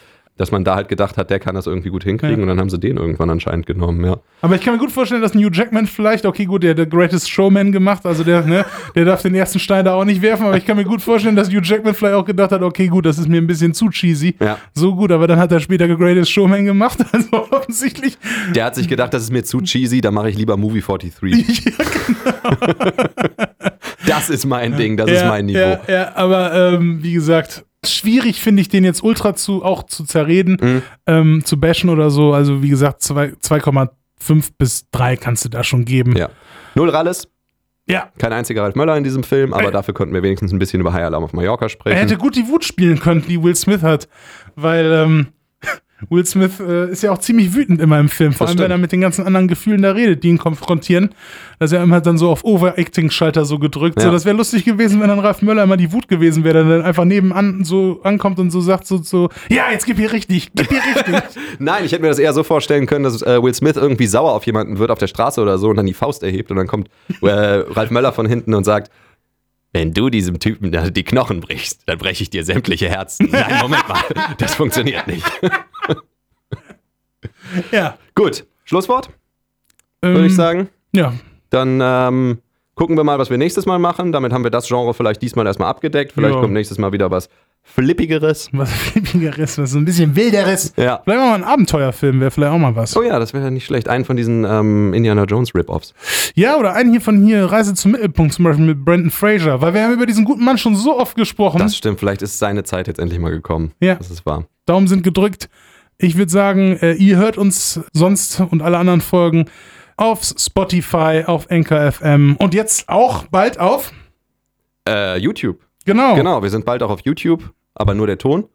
Dass man da halt gedacht hat, der kann das irgendwie gut hinkriegen Ja. und dann haben sie den irgendwann anscheinend genommen, ja. Aber ich kann mir gut vorstellen, dass New Jackman vielleicht, okay, gut, der hat The Greatest Showman gemacht, also der, ne, der darf den ersten Stein da auch nicht werfen, aber ich kann mir gut vorstellen, dass Hugh Jackman vielleicht auch gedacht hat, okay, gut, das ist mir ein bisschen zu cheesy. Ja. So gut, aber dann hat er später The Greatest Showman gemacht, also offensichtlich. Der hat sich gedacht, das ist mir zu cheesy, da mache ich lieber Movie 43. Ja, Das ist mein Ding, das ist mein Niveau. Ja, ja aber ähm, wie gesagt, schwierig finde ich den jetzt ultra zu auch zu zerreden, Mhm. ähm, zu bashen oder so. Also wie gesagt, zwei- 2,5 bis 3 kannst du da schon geben. Ja. Null Ralles, ja. kein einziger Ralf Möller in diesem Film, aber Ey. dafür konnten wir wenigstens ein bisschen über High Alarm auf Mallorca sprechen. Er hätte gut die Wut spielen können, die Will Smith hat, weil ähm, Will Smith äh, ist ja auch ziemlich wütend immer im Film, vor Das allem wenn er mit den ganzen anderen Gefühlen da redet, die ihn konfrontieren. Da ist er immer dann so auf Overacting-Schalter so gedrückt. So, Ja. das wäre lustig gewesen, wenn dann Ralf Möller immer die Wut gewesen wäre, der dann einfach nebenan so ankommt und so sagt so, so ja, jetzt gib hier richtig, gib hier richtig. Nein, ich hätte mir das eher so vorstellen können, dass äh, Will Smith irgendwie sauer auf jemanden wird auf der Straße oder so und dann die Faust erhebt und dann kommt äh, Ralf Möller von hinten und sagt, wenn du diesem Typen die Knochen brichst, dann breche ich dir sämtliche Herzen. Nein, Moment mal, das funktioniert nicht. ja. Gut, Schlusswort, Ähm, würde ich sagen. Ja. Dann ähm, gucken wir mal, was wir nächstes Mal machen. Damit haben wir das Genre vielleicht diesmal erstmal abgedeckt. Vielleicht Ja. kommt nächstes Mal wieder was Flippigeres. Was Flippigeres, was so ein bisschen wilderes. Ja. Vielleicht mal ein Abenteuerfilm, wäre vielleicht auch mal was. Oh ja, das wäre ja nicht schlecht. Einen von diesen ähm, Indiana Jones Rip-Offs. Ja, oder einen hier von hier, Reise zum Mittelpunkt, zum Beispiel mit Brandon Fraser, weil wir haben über diesen guten Mann schon so oft gesprochen. Das stimmt, vielleicht ist seine Zeit jetzt endlich mal gekommen. Ja. Das ist wahr. Daumen sind gedrückt. Ich würde sagen, äh, ihr hört uns sonst und alle anderen Folgen auf Spotify, auf Anchor FM und jetzt auch bald auf. Äh, YouTube. Genau. Genau, wir sind bald auch auf YouTube, aber nur der Ton.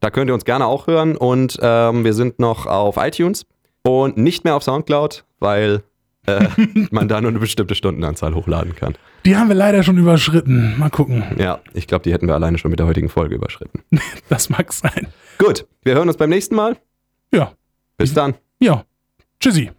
Da könnt ihr uns gerne auch hören. Und ähm, wir sind noch auf iTunes und nicht mehr auf Soundcloud, weil äh, man da nur eine bestimmte Stundenanzahl hochladen kann. Die haben wir leider schon überschritten. Mal gucken. Ja, ich glaube, die hätten wir alleine schon mit der heutigen Folge überschritten. Das mag sein. Gut, wir hören uns beim nächsten Mal. Ja. Bis dann. Ja. Tschüssi.